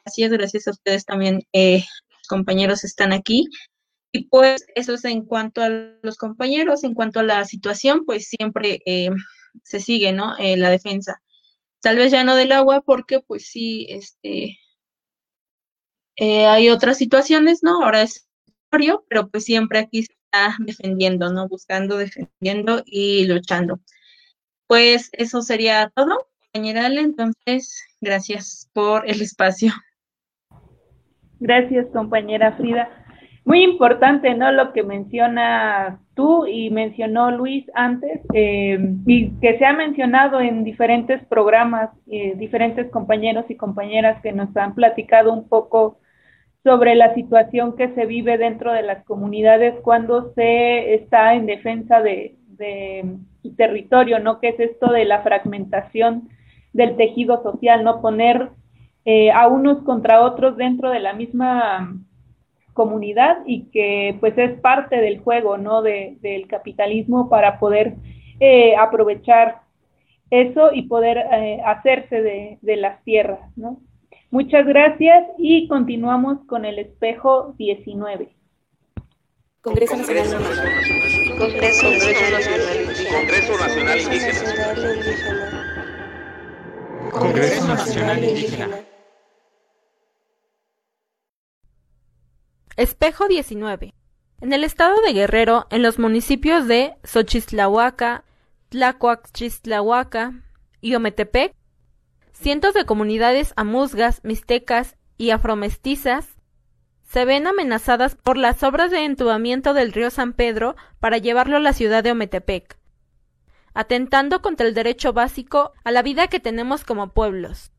gracias, gracias a ustedes también, eh, los compañeros están aquí. Y pues eso es en cuanto a los compañeros, en cuanto a la situación, pues siempre eh, se sigue, ¿no? Eh, la defensa. Tal vez ya no del agua, porque pues sí, este, eh, hay otras situaciones, ¿no? Ahora es pero pues siempre aquí se está defendiendo, ¿no? Buscando, defendiendo y luchando. Pues eso sería todo, compañera Entonces, gracias por el espacio. Gracias, compañera Frida. Muy importante, ¿no? Lo que menciona tú y mencionó Luis antes, eh, y que se ha mencionado en diferentes programas, eh, diferentes compañeros y compañeras que nos han platicado un poco sobre la situación que se vive dentro de las comunidades cuando se está en defensa de, su territorio, ¿no? Que es esto de la fragmentación del tejido social, ¿no? Poner eh, a unos contra otros dentro de la misma comunidad y que pues es parte del juego, ¿no? De, del capitalismo para poder eh, aprovechar eso y poder eh, hacerse de, de, las tierras, ¿no? Muchas gracias y continuamos con el espejo 19. Congreso Nacional Congreso Nacional Indígena. Congreso Nacional Indígena. Espejo 19. En el estado de Guerrero, en los municipios de Xochislahuaca, Tlacoaxchislahuaca y Ometepec, cientos de comunidades amuzgas, mixtecas y afromestizas se ven amenazadas por las obras de entubamiento del río San Pedro para llevarlo a la ciudad de Ometepec, atentando contra el derecho básico a la vida que tenemos como pueblos.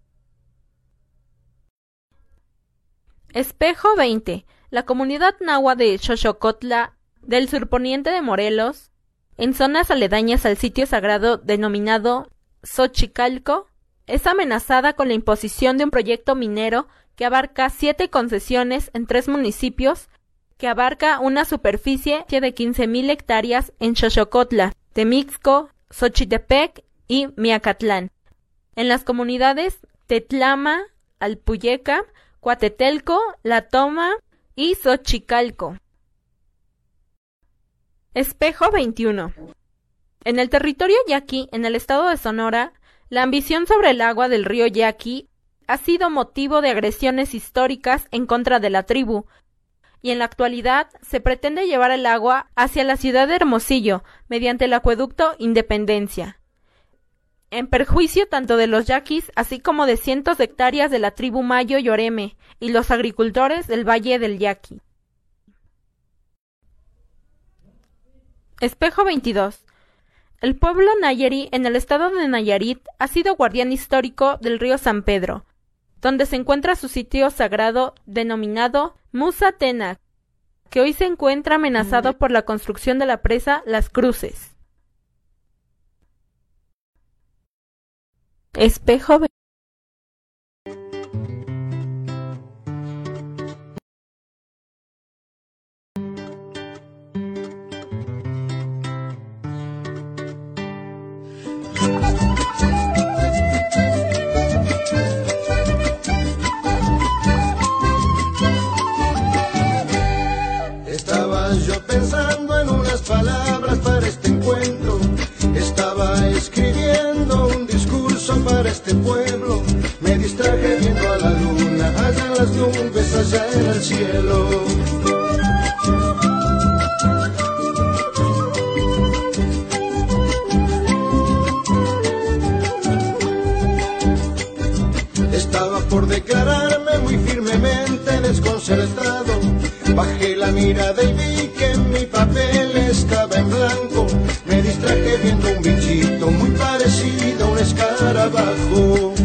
Espejo 20 la comunidad nahua de Xochocotla, del surponiente de Morelos, en zonas aledañas al sitio sagrado denominado Xochicalco, es amenazada con la imposición de un proyecto minero que abarca siete concesiones en tres municipios, que abarca una superficie de 15.000 hectáreas en Xochocotla, Temixco, Xochitepec y Miacatlán. En las comunidades Tetlama, Alpuyeca, Cuatetelco, La Toma, y Xochicalco. Espejo 21. En el territorio yaqui, en el estado de Sonora, la ambición sobre el agua del río Yaqui ha sido motivo de agresiones históricas en contra de la tribu, y en la actualidad se pretende llevar el agua hacia la ciudad de Hermosillo mediante el acueducto Independencia, en perjuicio tanto de los yaquis, así como de cientos de hectáreas de la tribu Mayo y Oreme, y los agricultores del Valle del Yaqui. Espejo 22. El pueblo Nayarí en el estado de Nayarit ha sido guardián histórico del río San Pedro, donde se encuentra su sitio sagrado denominado Musa Tena, que hoy se encuentra amenazado por la construcción de la presa Las Cruces. espejo que viendo a la luna, allá en las nubes, allá en el cielo. Estaba por declararme muy firmemente desconcertado. Bajé la mirada y vi que mi papel estaba en blanco. Me distraje viendo un bichito muy parecido a un escarabajo.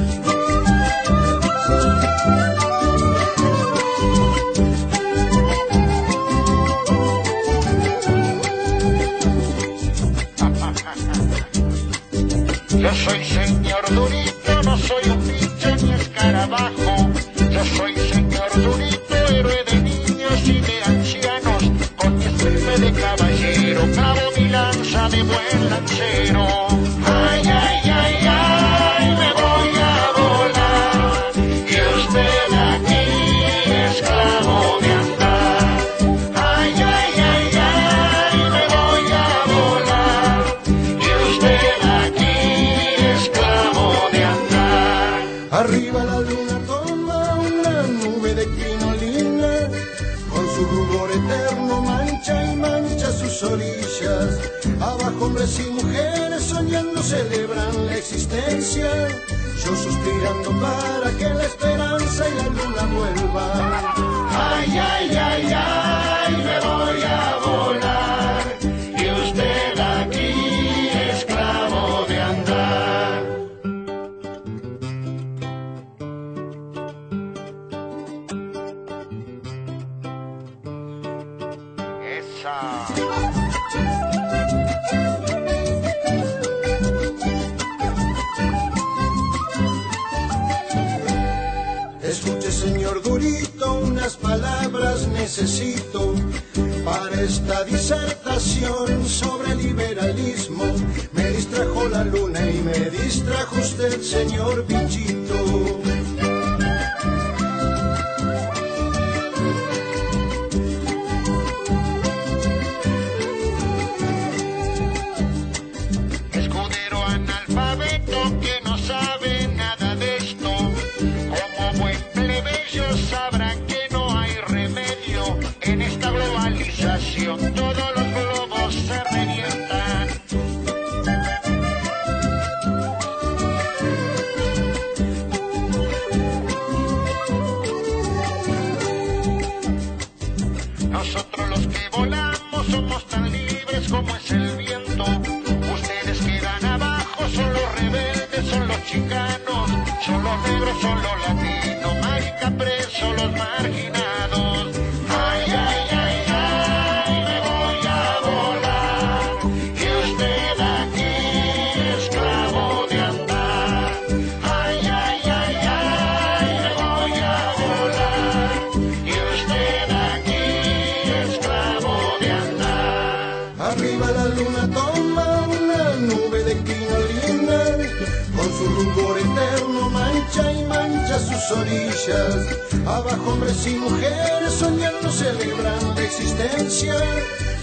existencia,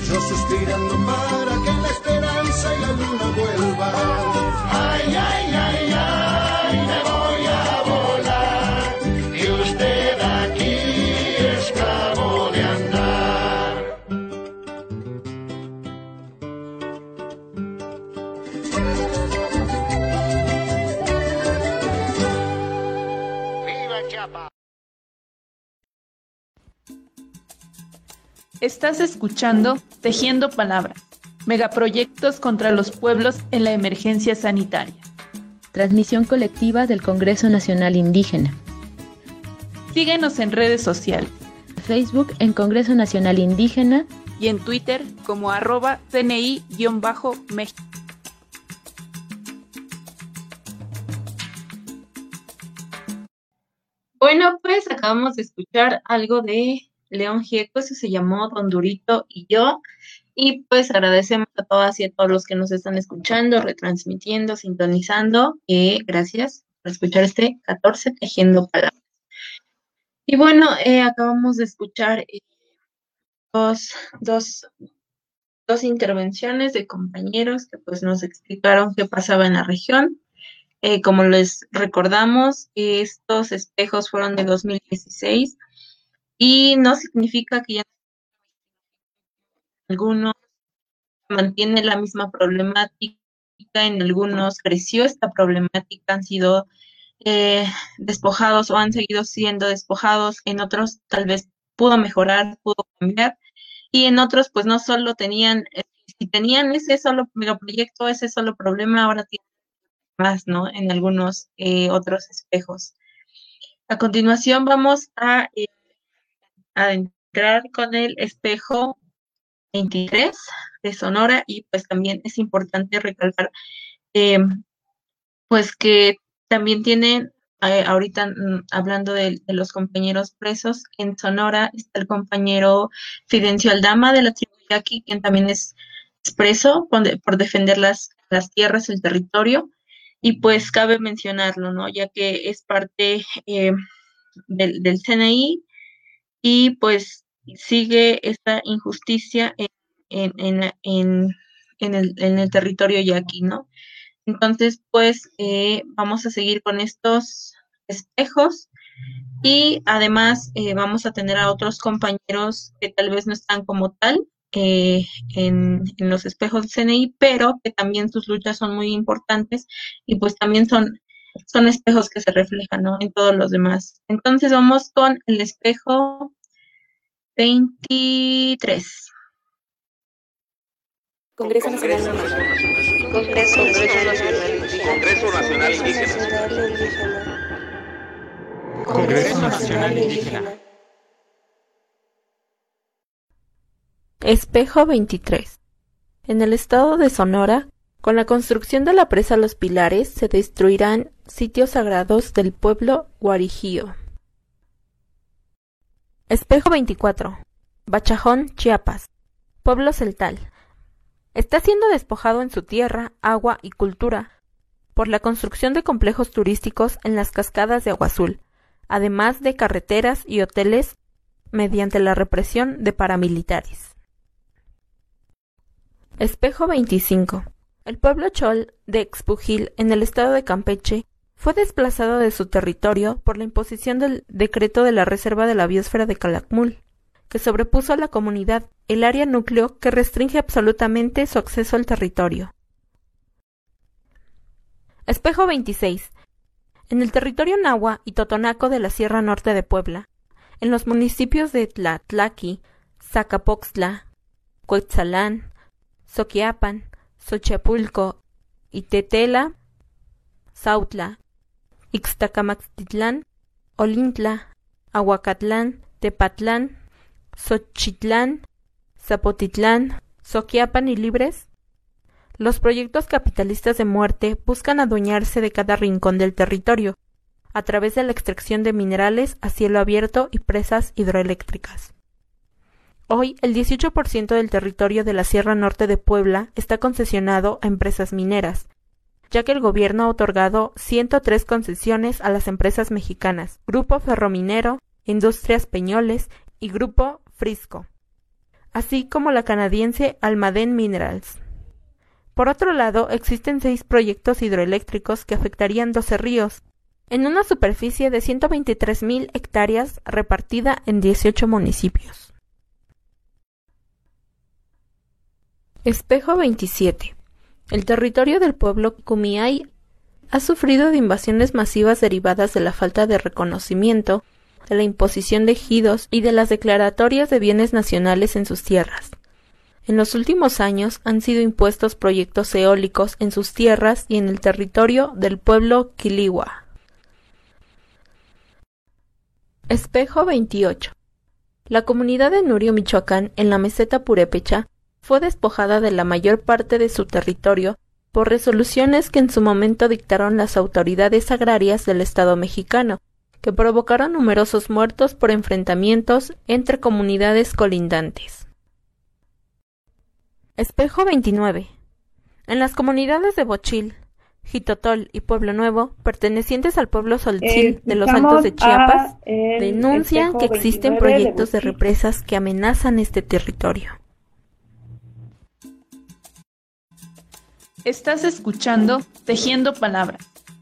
yo suspirando para que la esperanza y la luna vuelvan. Ay, ay, ay. Estás escuchando Tejiendo Palabras, megaproyectos contra los pueblos en la emergencia sanitaria. Transmisión colectiva del Congreso Nacional Indígena. Síguenos en redes sociales. Facebook en Congreso Nacional Indígena y en Twitter como arroba CNI-México. Bueno, pues acabamos de escuchar algo de León Gieco, eso se llamó Don Durito y yo. Y pues agradecemos a todas y a todos los que nos están escuchando, retransmitiendo, sintonizando. Eh, gracias por escuchar este 14 Tejiendo Palabras. Y bueno, eh, acabamos de escuchar eh, dos, dos, dos intervenciones de compañeros que pues nos explicaron qué pasaba en la región. Eh, como les recordamos, estos espejos fueron de 2016 y no significa que ya algunos mantiene la misma problemática, en algunos creció esta problemática, han sido eh, despojados o han seguido siendo despojados, en otros tal vez pudo mejorar, pudo cambiar, y en otros pues no solo tenían, eh, si tenían ese solo megaproyecto, ese solo problema, ahora tienen más, ¿no? En algunos eh, otros espejos. A continuación vamos a, a entrar con el espejo 23 de Sonora y pues también es importante recalcar pues que también tienen, eh, ahorita mm, hablando de, los compañeros presos, en Sonora está el compañero Fidencio Aldama de la tribu Yaqui, quien también es preso por, defender las, las tierras, el territorio. Y pues cabe mencionarlo, ¿no? Ya que es parte eh, del, del, CNI y pues sigue esta injusticia en, en, en, en el, el, territorio yaqui, ¿no? Entonces, pues eh, vamos a seguir con estos espejos y además eh, vamos a tener a otros compañeros que tal vez no están como tal eh, en, los espejos del CNI, pero que también sus luchas son muy importantes y pues también son, son espejos que se reflejan en todos los demás. Entonces vamos con el espejo 23. Congreso Nacional Congreso Nacional Congreso Nacional Indígena. Congreso Nacional Indígena. Espejo 23. En el estado de Sonora, con la construcción de la presa Los Pilares, se destruirán sitios sagrados del pueblo Guarijío. Espejo 24. Bachajón, Chiapas. Pueblo celtal está siendo despojado en su tierra, agua y cultura por la construcción de complejos turísticos en las cascadas de Agua Azul, además de carreteras y hoteles mediante la represión de paramilitares. Espejo 25. El pueblo chol de Expujil, en el estado de Campeche, fue desplazado de su territorio por la imposición del decreto de la Reserva de la Biosfera de Calakmul que sobrepuso a la comunidad, el área núcleo que restringe absolutamente su acceso al territorio. Espejo 26. En el territorio Nahua y Totonaco de la Sierra Norte de Puebla, en los municipios de Tlatlaqui, Zacapoxtla, Coetzalán, Soquiapan, Xochapulco, Itetela, Sautla, Ixtacamaxtitlán, Olintla, Aguacatlán, Tepatlán, Xochitlán, Zapotitlán, Soquiapan y Libres? Los proyectos capitalistas de muerte buscan adueñarse de cada rincón del territorio, a través de la extracción de minerales a cielo abierto y presas hidroeléctricas. Hoy, el 18% del territorio de la Sierra Norte de Puebla está concesionado a empresas mineras, ya que el gobierno ha otorgado 103 concesiones a las empresas mexicanas, Grupo Ferrominero, Industrias Peñoles y Grupo Frisco, así como la canadiense Almaden Minerals. Por otro lado, existen seis proyectos hidroeléctricos que afectarían 12 ríos, en una superficie de 123.000 hectáreas repartida en 18 municipios. Espejo 27. El territorio del pueblo Kumiai ha sufrido de invasiones masivas derivadas de la falta de reconocimiento de la imposición de ejidos y de las declaratorias de bienes nacionales en sus tierras. En los últimos años han sido impuestos proyectos eólicos en sus tierras y en el territorio del pueblo Quiliwa. Espejo 28. La comunidad de Nurio, Michoacán, en la meseta purépecha, fue despojada de la mayor parte de su territorio por resoluciones que en su momento dictaron las autoridades agrarias del Estado mexicano, que provocaron numerosos muertos por enfrentamientos entre comunidades colindantes. Espejo 29. En las comunidades de Bochil, Jitotol y Pueblo Nuevo, pertenecientes al pueblo Solchil de los Altos de Chiapas, denuncian que existen proyectos de represas que amenazan este territorio. Estás escuchando Tejiendo Palabra,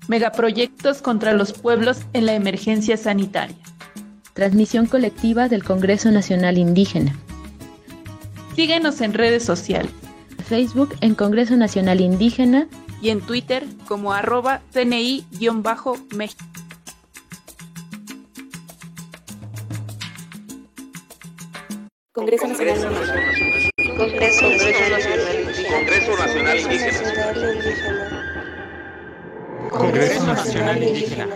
megaproyectos contra los pueblos en la emergencia sanitaria. Transmisión colectiva del Congreso Nacional Indígena. Síguenos en redes sociales. Facebook en Congreso Nacional Indígena y en Twitter como arroba CNI-México. Congreso Nacional Congreso Nacional Indígena. Congreso Nacional Indígena.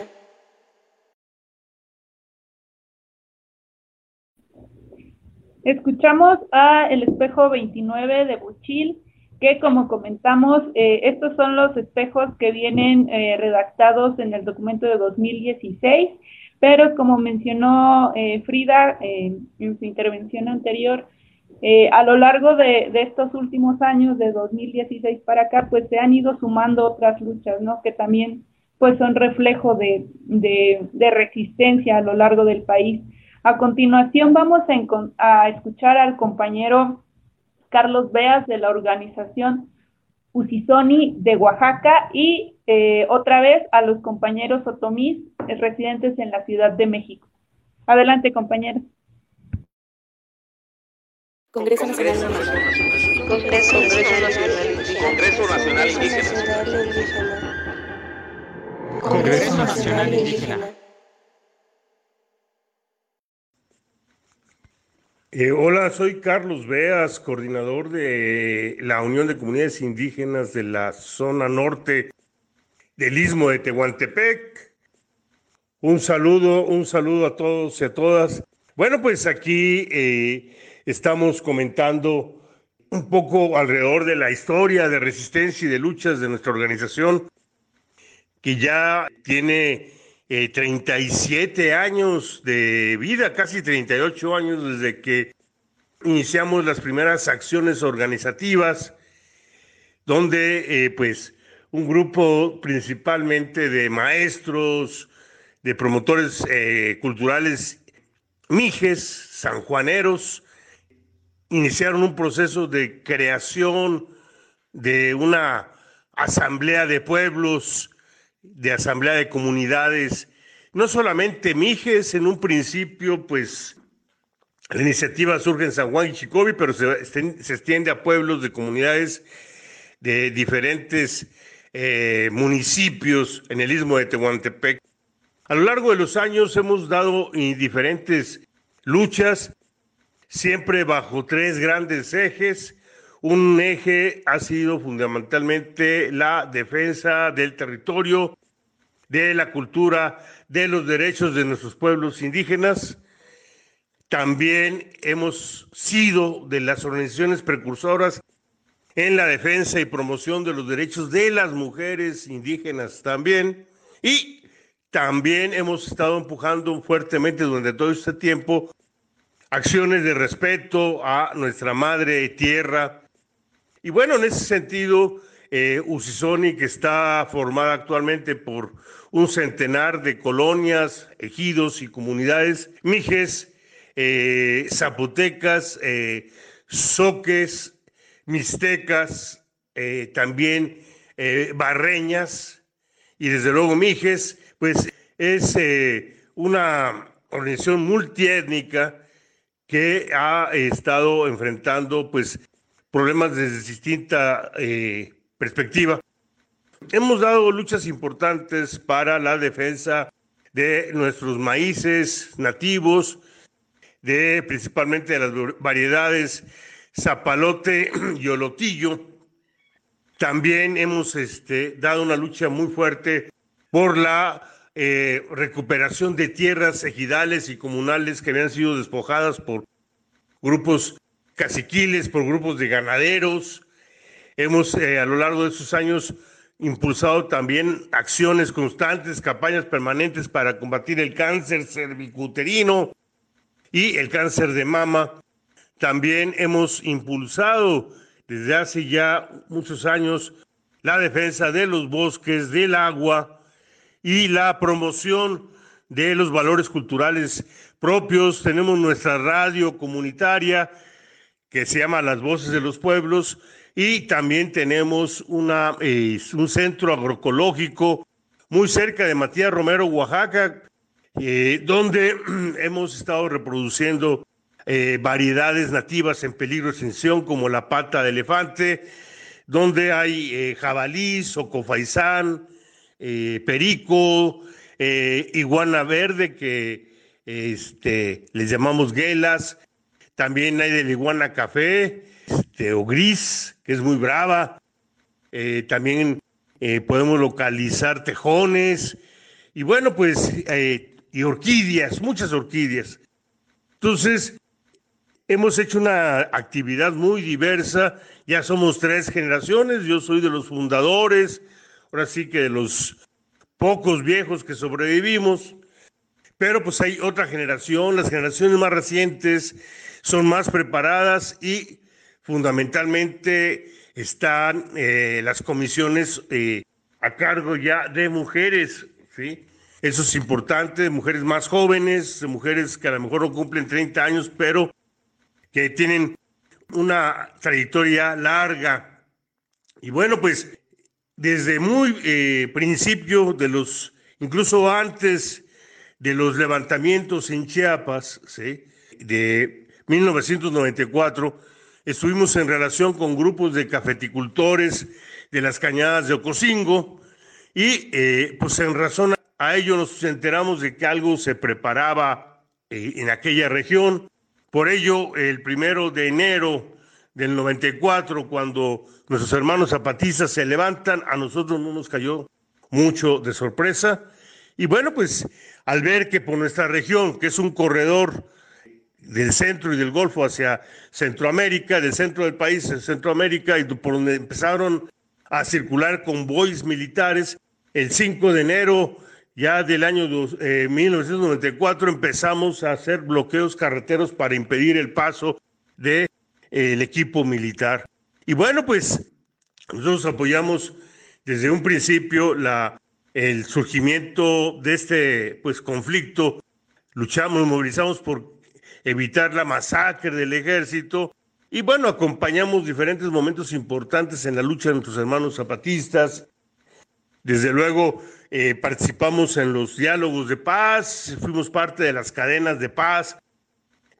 Escuchamos a El Espejo 29 de Buchil, que como comentamos, eh, estos son los espejos que vienen eh, redactados en el documento de 2016, pero como mencionó eh, Frida en su intervención anterior, a lo largo de, estos últimos años, de 2016 para acá, pues se han ido sumando otras luchas, ¿no? Que también pues son reflejo de, resistencia a lo largo del país. A continuación vamos a, a escuchar al compañero Carlos Beas de la organización Usizoni de Oaxaca y eh, otra vez a los compañeros otomís eh, residentes en la Ciudad de México. Adelante, compañeros. Congreso Nacional Congreso Nacional Indígena. Congreso Nacional Indígena. Eh, hola, soy Carlos Beas, coordinador de la Unión de Comunidades Indígenas de la zona norte del Istmo de Tehuantepec. Un saludo, un saludo a todos y a todas. Bueno, pues aquí eh, estamos comentando un poco alrededor de la historia de resistencia y de luchas de nuestra organización, que ya tiene eh, 37 años de vida, casi 38 años desde que iniciamos las primeras acciones organizativas, donde eh, pues un grupo principalmente de maestros, de promotores eh, culturales mijes, sanjuaneros, iniciaron un proceso de creación de una asamblea de pueblos, de asamblea de comunidades, no solamente Mijes, en un principio, pues la iniciativa surge en San Juan y Chicobi, pero se, extiende a pueblos de comunidades de diferentes eh, municipios en el istmo de Tehuantepec. A lo largo de los años hemos dado diferentes luchas, siempre bajo tres grandes ejes. Un eje ha sido fundamentalmente la defensa del territorio, de la cultura, de los derechos de nuestros pueblos indígenas. También hemos sido de las organizaciones precursoras en la defensa y promoción de los derechos de las mujeres indígenas también. Y también hemos estado empujando fuertemente durante todo este tiempo acciones de respeto a nuestra madre tierra. Y bueno, en ese sentido, eh, Usisoni, que está formada actualmente por un centenar de colonias, ejidos y comunidades, mijes, eh, zapotecas, eh, soques, mixtecas, eh, también eh, barreñas y desde luego mijes, pues es una organización multiétnica que ha estado enfrentando pues problemas desde distinta eh, perspectiva. Hemos dado luchas importantes para la defensa de nuestros maíces nativos, de principalmente de las variedades zapalote y olotillo. También hemos este, dado una lucha muy fuerte por la eh, recuperación de tierras ejidales y comunales que habían sido despojadas por grupos caciquiles, por grupos de ganaderos. Hemos eh, a lo largo de esos años impulsado también acciones constantes, campañas permanentes para combatir el cáncer cervicuterino y el cáncer de mama. También hemos impulsado desde hace ya muchos años la defensa de los bosques, del agua y la promoción de los valores culturales propios. Tenemos nuestra radio comunitaria que se llama Las Voces de los Pueblos y también tenemos una, eh, un centro agroecológico muy cerca de Matías Romero, Oaxaca, eh, donde hemos estado reproduciendo eh, variedades nativas en peligro de extinción como la pata de elefante, donde hay jabalí, socofaisán, perico, iguana verde que este, les llamamos guelas, también hay de la iguana café, este, o gris, que es muy brava. Eh, también eh, podemos localizar tejones y bueno, pues, eh, y orquídeas, muchas orquídeas. Entonces, hemos hecho una actividad muy diversa, ya somos tres generaciones, yo soy de los fundadores, ahora sí que de los pocos viejos que sobrevivimos, pero pues hay otra generación, las generaciones más recientes son más preparadas y fundamentalmente están eh, las comisiones eh, a cargo ya de mujeres, ¿sí? Eso es importante, de mujeres más jóvenes, de mujeres que a lo mejor no cumplen 30 años, pero que tienen una trayectoria larga. Y bueno, pues desde muy eh, principio de los, incluso antes de los levantamientos en Chiapas, de 1994, estuvimos en relación con grupos de cafeticultores de las cañadas de Ocosingo y eh, pues en razón a ello nos enteramos de que algo se preparaba eh, en aquella región. Por ello, el primero de enero del 94, cuando nuestros hermanos zapatistas se levantan, a nosotros no nos cayó mucho de sorpresa. Y bueno, pues al ver que por nuestra región, que es un corredor del centro y del Golfo hacia Centroamérica, del centro del país a Centroamérica, y por donde empezaron a circular convoys militares. El 5 de enero ya del año 1994 eh, empezamos a hacer bloqueos carreteros para impedir el paso del de, el equipo militar. Y bueno, pues nosotros apoyamos desde un principio el surgimiento de este pues, conflicto, luchamos, movilizamos por evitar la masacre del ejército. Y bueno, acompañamos diferentes momentos importantes en la lucha de nuestros hermanos zapatistas. Desde luego, eh, participamos en los diálogos de paz, fuimos parte de las cadenas de paz.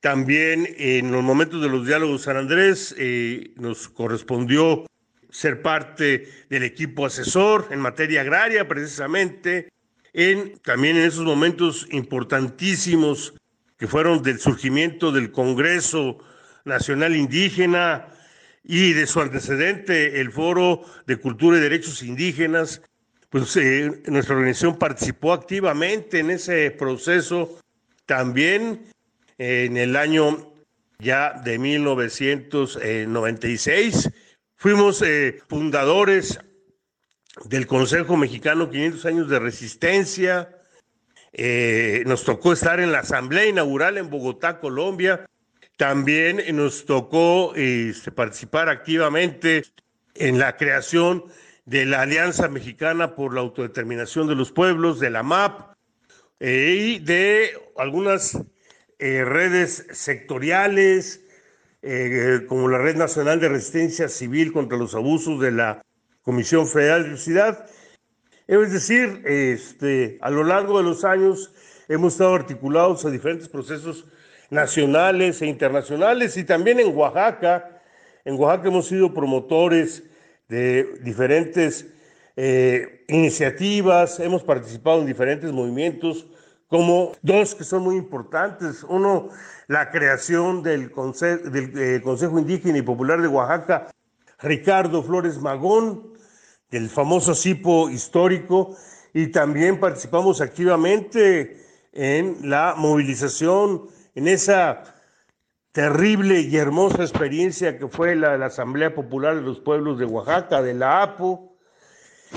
También en los momentos de los diálogos San Andrés eh, nos correspondió ser parte del equipo asesor en materia agraria, precisamente. En, también en esos momentos importantísimos que fueron del surgimiento del Congreso Nacional Indígena y de su antecedente, el Foro de Cultura y Derechos Indígenas, pues eh, nuestra organización participó activamente en ese proceso también en el año ya de 1996. Fuimos eh, fundadores del Consejo Mexicano 500 años de resistencia, eh, nos tocó estar en la asamblea inaugural en Bogotá, Colombia. También nos tocó este, participar activamente en la creación de la Alianza Mexicana por la Autodeterminación de los Pueblos, de la MAP, eh, y de algunas eh, redes sectoriales, como la Red Nacional de Resistencia Civil contra los Abusos de la Comisión Federal de Ciudad es decir, este, a lo largo de los años hemos estado articulados a diferentes procesos nacionales e internacionales y también en Oaxaca. En Oaxaca hemos sido promotores de diferentes eh, iniciativas, hemos participado en diferentes movimientos, como dos que son muy importantes. Uno, la creación del, del eh, Consejo Indígena y Popular de Oaxaca, Ricardo Flores Magón, el famoso CIPO histórico, y también participamos activamente en la movilización, en esa terrible y hermosa experiencia que fue la, la Asamblea Popular de los Pueblos de Oaxaca, de la APO.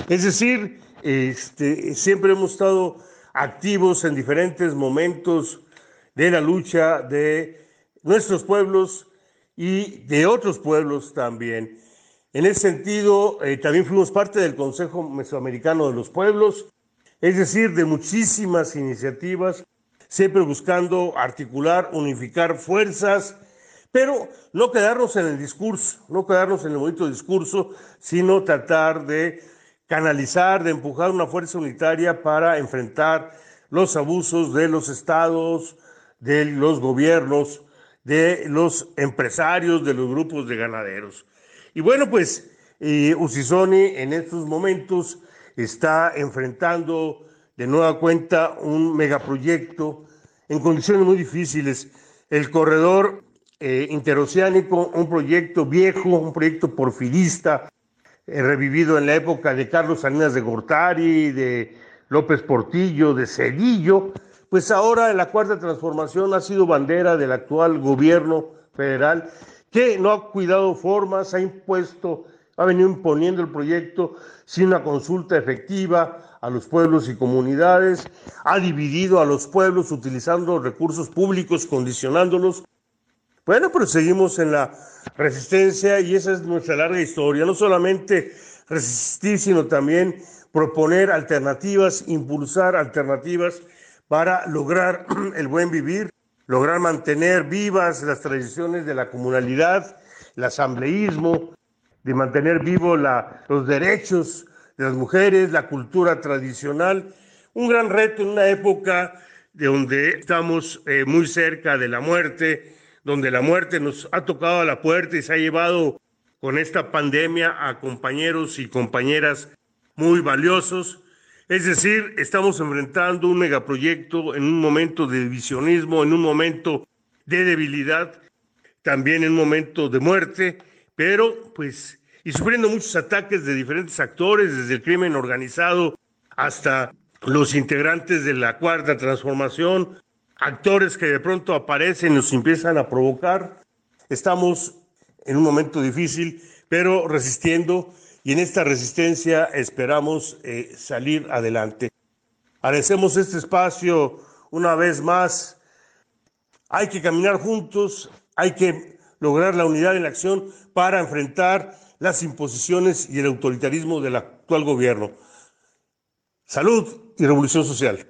Es decir, este, siempre hemos estado activos en diferentes momentos de la lucha de nuestros pueblos y de otros pueblos también. En ese sentido, eh, también fuimos parte del Consejo Mesoamericano de los Pueblos, es decir, de muchísimas iniciativas, siempre buscando articular, unificar fuerzas, pero no quedarnos en el discurso, no quedarnos en el bonito discurso, sino tratar de canalizar, de empujar una fuerza unitaria para enfrentar los abusos de los estados, de los gobiernos, de los empresarios, de los grupos de ganaderos. Y bueno, pues eh, Usisoni en estos momentos está enfrentando de nueva cuenta un megaproyecto en condiciones muy difíciles. El corredor eh, interoceánico, un proyecto viejo, un proyecto porfirista, revivido en la época de Carlos Salinas de Gortari, de López Portillo, de Cedillo, pues ahora la cuarta transformación ha sido bandera del actual gobierno federal que no ha cuidado formas, ha impuesto, ha venido imponiendo el proyecto sin una consulta efectiva a los pueblos y comunidades, ha dividido a los pueblos utilizando recursos públicos, condicionándolos. Bueno, pero seguimos en la resistencia y esa es nuestra larga historia, no solamente resistir, sino también proponer alternativas, impulsar alternativas para lograr el buen vivir, lograr mantener vivas las tradiciones de la comunalidad, el asambleísmo, de mantener vivos los derechos de las mujeres, la cultura tradicional. Un gran reto en una época de donde estamos eh, muy cerca de la muerte, donde la muerte nos ha tocado a la puerta y se ha llevado con esta pandemia a compañeros y compañeras muy valiosos. Es decir, estamos enfrentando un megaproyecto en un momento de divisionismo, en un momento de debilidad, también en un momento de muerte, pero pues, y sufriendo muchos ataques de diferentes actores, desde el crimen organizado hasta los integrantes de la cuarta transformación, actores que de pronto aparecen y nos empiezan a provocar. Estamos en un momento difícil, pero resistiendo y en esta resistencia esperamos eh, salir adelante. Agradecemos este espacio una vez más. Hay que caminar juntos, hay que lograr la unidad en la acción para enfrentar las imposiciones y el autoritarismo del actual gobierno. Salud y revolución social.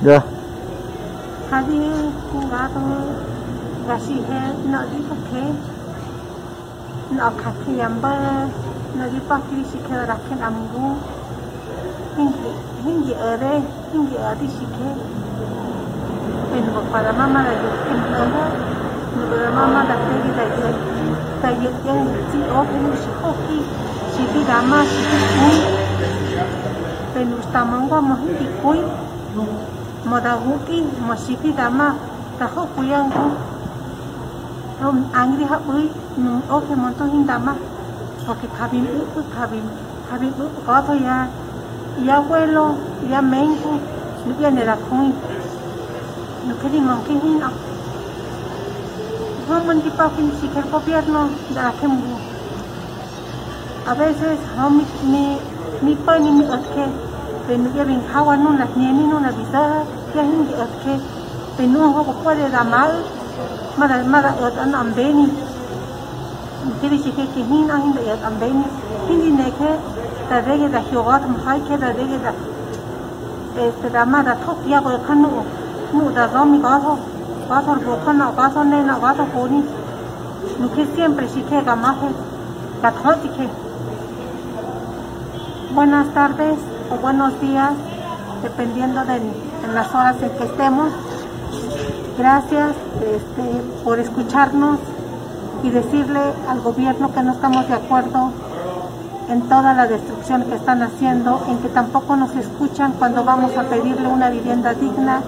Ya. gasihe no di pake no kaki yamba no di paki sike raken amgu hingi hingi ere hingi adi sike en pada mama la yukin ere no pada mama la tegi da ye da ye ye ti o penu si hoki si di dama si di kui penu stamangwa mo hindi kui mo da huki mo si di dama ta ho kuyang hu rom angri ha ui nu o ke mon to hin dama ke kabin u kabin kabin u ko to ya ya abuelo ya mengu nu ya ne la ke di mon ke hin a Vamos a pakin si que el gobierno de la Kembu. A veces, mi, mi, mi pan y mi otke, pero ya ven kawa no las nieni no la vida, ya hingi otke, pero no puede dar mal, mara mara ot an ambeni kiri chike ke hin a hin da ot ambeni hindi ne ke da rege da hyogat m hai ke da rege da da mara thok ya ko khanu nu da zomi ga tho ga tho bo khana ga tho ne na ga tho ko ni nu ke siempre chike ga ma he da tho chike Buenas tardes o buenos días, dependiendo de las horas en que estemos. Gracias este, por escucharnos y decirle al gobierno que no estamos de acuerdo en toda la destrucción que están haciendo, en que tampoco nos escuchan cuando vamos a pedirle una vivienda digna.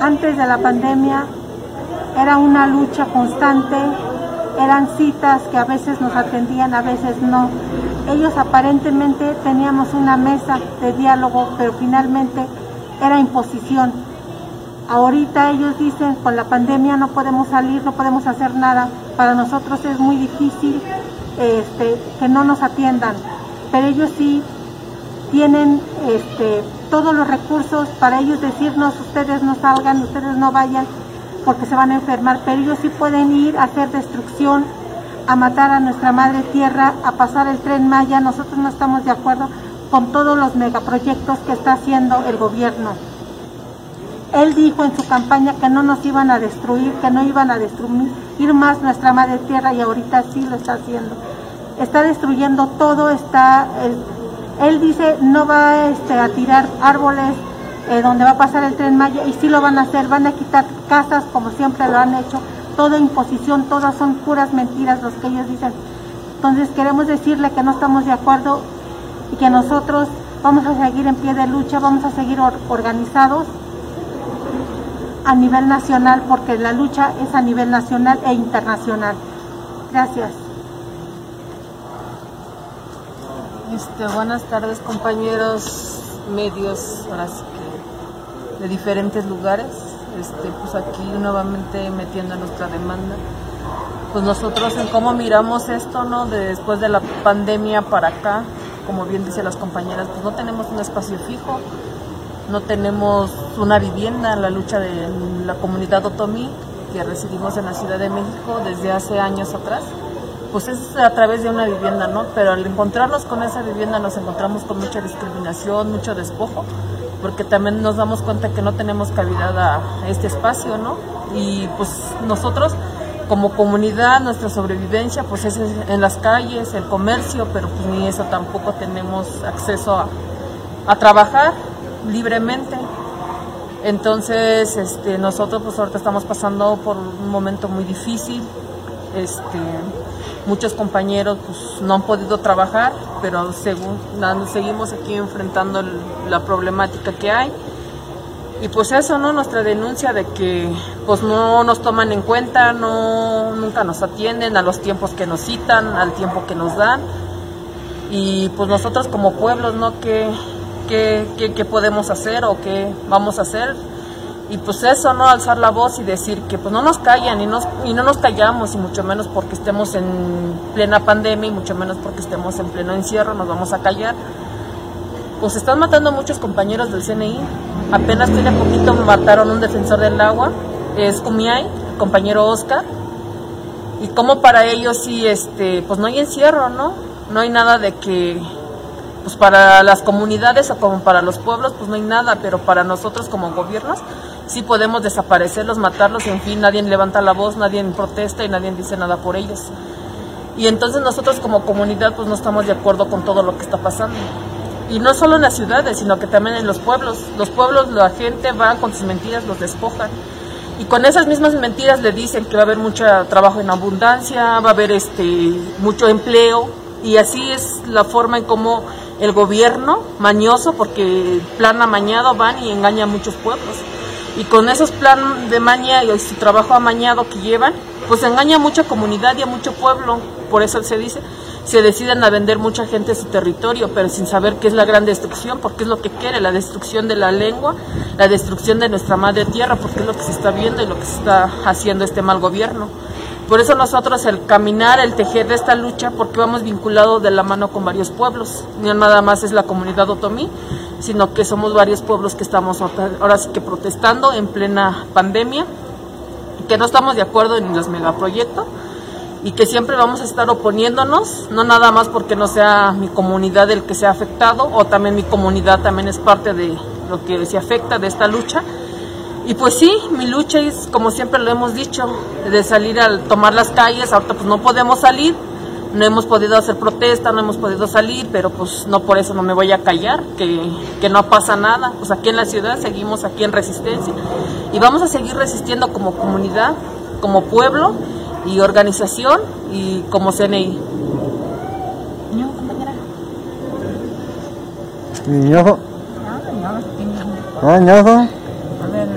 Antes de la pandemia era una lucha constante eran citas que a veces nos atendían, a veces no. Ellos aparentemente teníamos una mesa de diálogo, pero finalmente era imposición. Ahorita ellos dicen, con la pandemia no podemos salir, no podemos hacer nada. Para nosotros es muy difícil este, que no nos atiendan, pero ellos sí tienen este, todos los recursos para ellos decirnos, ustedes no salgan, ustedes no vayan, porque se van a enfermar, pero ellos sí pueden ir a hacer destrucción, a matar a nuestra madre tierra, a pasar el tren Maya. Nosotros no estamos de acuerdo con todos los megaproyectos que está haciendo el gobierno. Él dijo en su campaña que no nos iban a destruir, que no iban a destruir más nuestra madre tierra y ahorita sí lo está haciendo. Está destruyendo todo, está... él dice no va este, a tirar árboles eh, donde va a pasar el tren Maya y sí lo van a hacer, van a quitar casas como siempre lo han hecho, toda imposición, todas son puras mentiras los que ellos dicen. Entonces queremos decirle que no estamos de acuerdo y que nosotros vamos a seguir en pie de lucha, vamos a seguir or- organizados a nivel nacional porque la lucha es a nivel nacional e internacional. Gracias. Este, buenas tardes compañeros medios de diferentes lugares. Este, pues aquí nuevamente metiendo nuestra demanda. Pues nosotros en cómo miramos esto, ¿no? De después de la pandemia para acá, como bien dicen las compañeras, pues no tenemos un espacio fijo, no tenemos una vivienda, la lucha de la comunidad otomí que residimos en la Ciudad de México desde hace años atrás pues es a través de una vivienda, ¿no? Pero al encontrarnos con esa vivienda nos encontramos con mucha discriminación, mucho despojo, porque también nos damos cuenta que no tenemos cavidad a, este espacio, ¿no? Y pues nosotros como comunidad, nuestra sobrevivencia pues es en las calles, el comercio, pero pues ni eso tampoco tenemos acceso a, trabajar libremente. Entonces, este, nosotros pues ahorita estamos pasando por un momento muy difícil. Este, muchos compañeros pues, no han podido trabajar, pero según, seguimos aquí enfrentando la problemática que hay. Y pues eso, ¿no? Nuestra denuncia de que pues no nos toman en cuenta, no nunca nos atienden a los tiempos que nos citan, al tiempo que nos dan. Y pues nosotros como pueblos, ¿no? ¿Qué, qué, qué- qué podemos hacer o qué vamos a hacer? Y pues eso, ¿no? Alzar la voz y decir que pues no nos callan y, nos, y no nos callamos y mucho menos porque estemos en plena pandemia y mucho menos porque estemos en pleno encierro, nos vamos a callar. Pues están matando a muchos compañeros del CNI. Apenas tiene poquito mataron un defensor del agua, es Kumiai, compañero Oscar. Y como para ellos sí, este, pues no hay encierro, ¿no? No hay nada de que, pues para las comunidades o como para los pueblos, pues no hay nada, pero para nosotros como gobiernos sí podemos desaparecerlos, matarlos, en fin, nadie levanta la voz, nadie protesta y nadie dice nada por ellos. Y entonces nosotros como comunidad pues no estamos de acuerdo con todo lo que está pasando. Y no solo en las ciudades, sino que también en los pueblos. Los pueblos, la gente va con sus mentiras, los despojan. Y con esas mismas mentiras le dicen que va a haber mucho trabajo en abundancia, va a haber este mucho empleo. Y así es la forma en cómo el gobierno, mañoso, porque plan amañado, van y engaña a muchos pueblos. Y con esos plan de maña y su trabajo amañado que llevan, pues engaña a mucha comunidad y a mucho pueblo. Por eso se dice, se deciden a vender mucha gente su territorio, pero sin saber qué es la gran destrucción, porque es lo que quiere, la destrucción de la lengua, la destrucción de nuestra madre tierra, porque es lo que se está viendo y lo que se está haciendo este mal gobierno. Por eso nosotros el caminar, el tejer de esta lucha, porque vamos vinculados de la mano con varios pueblos, no nada más es la comunidad otomí, sino que somos varios pueblos que estamos ahora sí que protestando en plena pandemia, que no estamos de acuerdo en los megaproyectos y que siempre vamos a estar oponiéndonos, no nada más porque no sea mi comunidad el que sea afectado, o también mi comunidad también es parte de lo que se afecta de esta lucha. Y pues sí, mi lucha es, como siempre lo hemos dicho, de salir a tomar las calles, ahorita pues no podemos salir, no hemos podido hacer protesta, no hemos podido salir, pero pues no por eso no me voy a callar, que, que no pasa nada. Pues aquí en la ciudad seguimos aquí en resistencia y vamos a seguir resistiendo como comunidad, como pueblo y organización y como CNI. Niñojo. Ah, ñojo.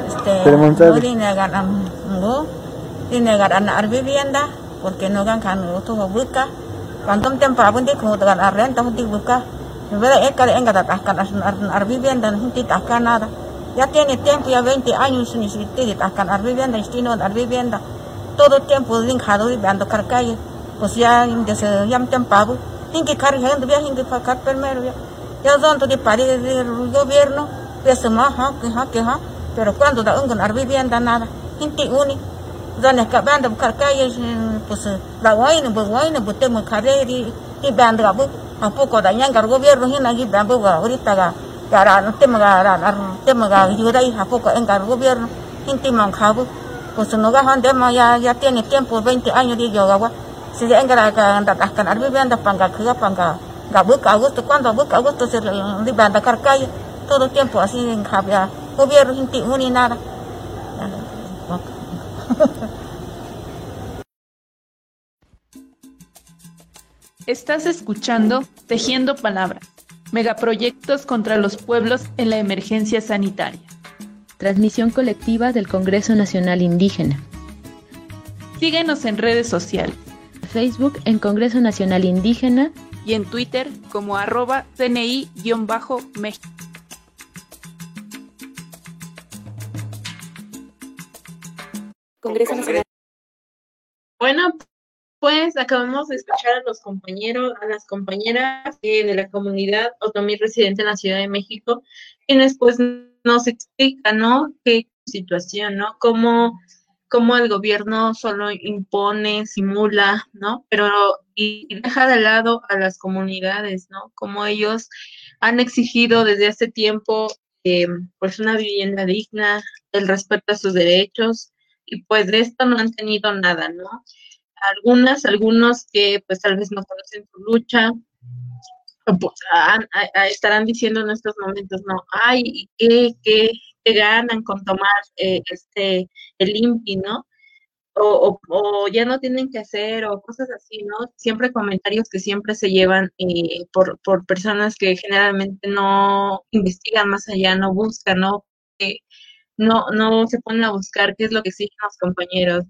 este, Preguntar. no dinegar am- ngu, dinegar anak vivienda porque no gan kan tu buka cuando tiempo abun di como dengan arrenta di buka verdad es que enga da kan ar vivienda gente tasca nada ya tiene tiempo ya 20 años ni siquiera tascan ar vivienda destino ar vivienda todo tiempo dejado viviendo carcalle. Pues ya desde ya tiempo abu hingi cargando ya hingi pacar primero ya ya donde di pari del gobierno pues más ha que ha que ha pero cuando da un vivienda nada. Gente uni. Donde que banda carcalle pues la guayna pues guayna pues temo carre di di banda abu a poco da yang gobierno hina gi banda ahorita ga gara tema gara tema ga ayuda y a poco en el gobierno. Gente mancabu pues no ga hande ma ya ya tiene tiempo 20 años de yoga wa si en gara ga anda akan ar vivienda panga kega panga agosto cuando buka agosto se di banda carcalle todo tiempo así en ya gobierno gente uni nada. Estás escuchando Tejiendo Palabras, megaproyectos contra los pueblos en la emergencia sanitaria. Transmisión colectiva del Congreso Nacional Indígena. Síguenos en redes sociales. Facebook en Congreso Nacional Indígena y en Twitter como arroba CNI-México. Congreso Nacional. Bueno, pues acabamos de escuchar a los compañeros, a las compañeras eh, de la comunidad otomí residente en la Ciudad de México, quienes pues nos explican, ¿no? Qué situación, ¿no? Cómo, cómo el gobierno solo impone, simula, ¿no? Pero y deja de lado a las comunidades, ¿no? Como ellos han exigido desde hace tiempo eh, pues una vivienda digna, el respeto a sus derechos, y pues de esto no han tenido nada, ¿no? Algunas, algunos que pues tal vez no conocen su lucha, pues, estarán diciendo en estos momentos, no, ay, ¿y ¿qué, qué, ganan con tomar eh, este, el INPI, ¿no? O, o, ya no tienen que hacer, o cosas así, ¿no? Siempre comentarios que siempre se llevan eh, por, por personas que generalmente no investigan más allá, no buscan, ¿no? No, no se ponen a buscar qué es lo que exigen los compañeros.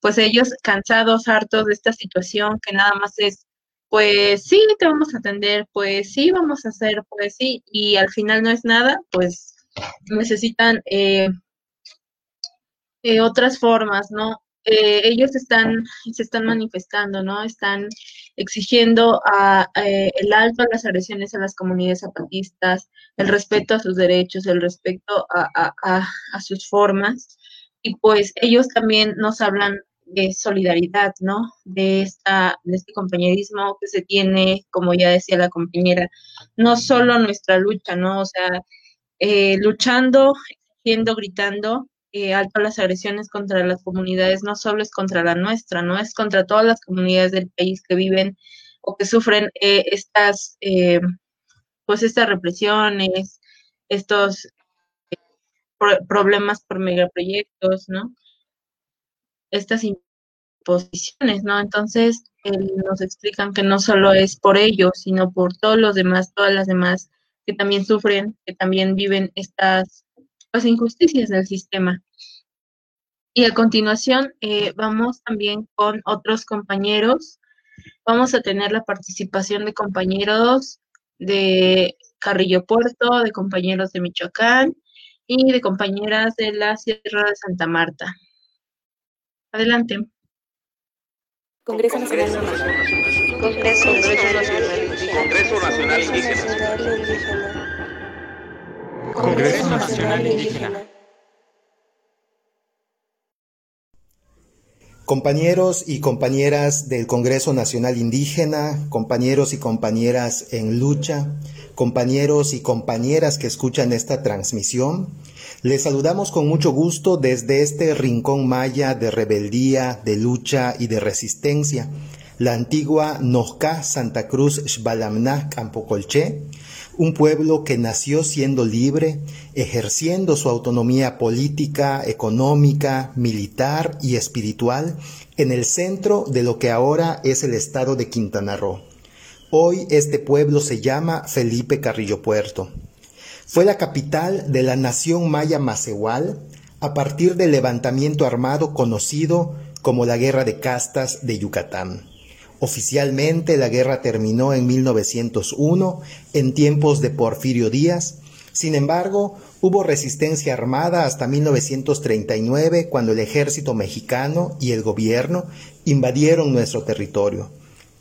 Pues ellos cansados, hartos de esta situación, que nada más es, pues sí, te vamos a atender, pues sí, vamos a hacer, pues sí, y al final no es nada, pues necesitan eh, eh, otras formas, ¿no? Eh, ellos están, se están manifestando, ¿no? Están exigiendo eh, el alto a las agresiones a las comunidades zapatistas, el respeto a sus derechos, el respeto a sus formas. Y pues ellos también nos hablan de solidaridad, ¿no? De, esta, este compañerismo que se tiene, como ya decía la compañera, no solo nuestra lucha, ¿no? O sea, eh, luchando, exigiendo, gritando, eh, alto las agresiones contra las comunidades, no solo es contra la nuestra, no es contra todas las comunidades del país que viven o que sufren eh, estas, eh, pues estas represiones, estos eh, pro- problemas por megaproyectos, ¿no? Estas imposiciones, ¿no? Entonces, eh, nos explican que no solo es por ellos, sino por todos los demás, todas las demás que también sufren, que también viven estas pues, injusticias del sistema. Y a continuación eh, vamos también con otros compañeros. Vamos a tener la participación de compañeros de Carrillo Puerto, de compañeros de Michoacán y de compañeras de la Sierra de Santa Marta. Adelante. Congreso Nacional Congreso Nacional Congreso Nacional Indígena. Congreso Nacional Indígena. Compañeros y compañeras del Congreso Nacional Indígena, compañeros y compañeras en lucha, compañeros y compañeras que escuchan esta transmisión, les saludamos con mucho gusto desde este rincón maya de rebeldía, de lucha y de resistencia, la antigua Nozca Santa Cruz Xbalamná Campocolché, un pueblo que nació siendo libre, ejerciendo su autonomía política, económica, militar y espiritual en el centro de lo que ahora es el estado de Quintana Roo. Hoy este pueblo se llama Felipe Carrillo Puerto. Fue la capital de la nación maya Macehual a partir del levantamiento armado conocido como la Guerra de Castas de Yucatán. Oficialmente la guerra terminó en 1901, en tiempos de Porfirio Díaz. Sin embargo, hubo resistencia armada hasta 1939, cuando el ejército mexicano y el gobierno invadieron nuestro territorio.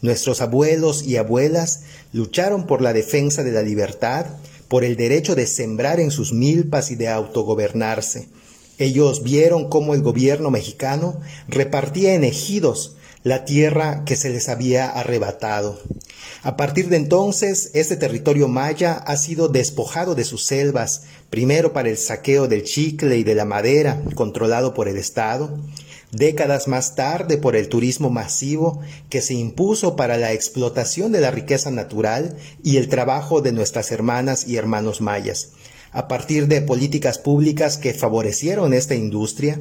Nuestros abuelos y abuelas lucharon por la defensa de la libertad, por el derecho de sembrar en sus milpas y de autogobernarse. Ellos vieron cómo el gobierno mexicano repartía en ejidos la tierra que se les había arrebatado. A partir de entonces, este territorio maya ha sido despojado de sus selvas, primero para el saqueo del chicle y de la madera, controlado por el Estado, décadas más tarde por el turismo masivo que se impuso para la explotación de la riqueza natural y el trabajo de nuestras hermanas y hermanos mayas, a partir de políticas públicas que favorecieron esta industria,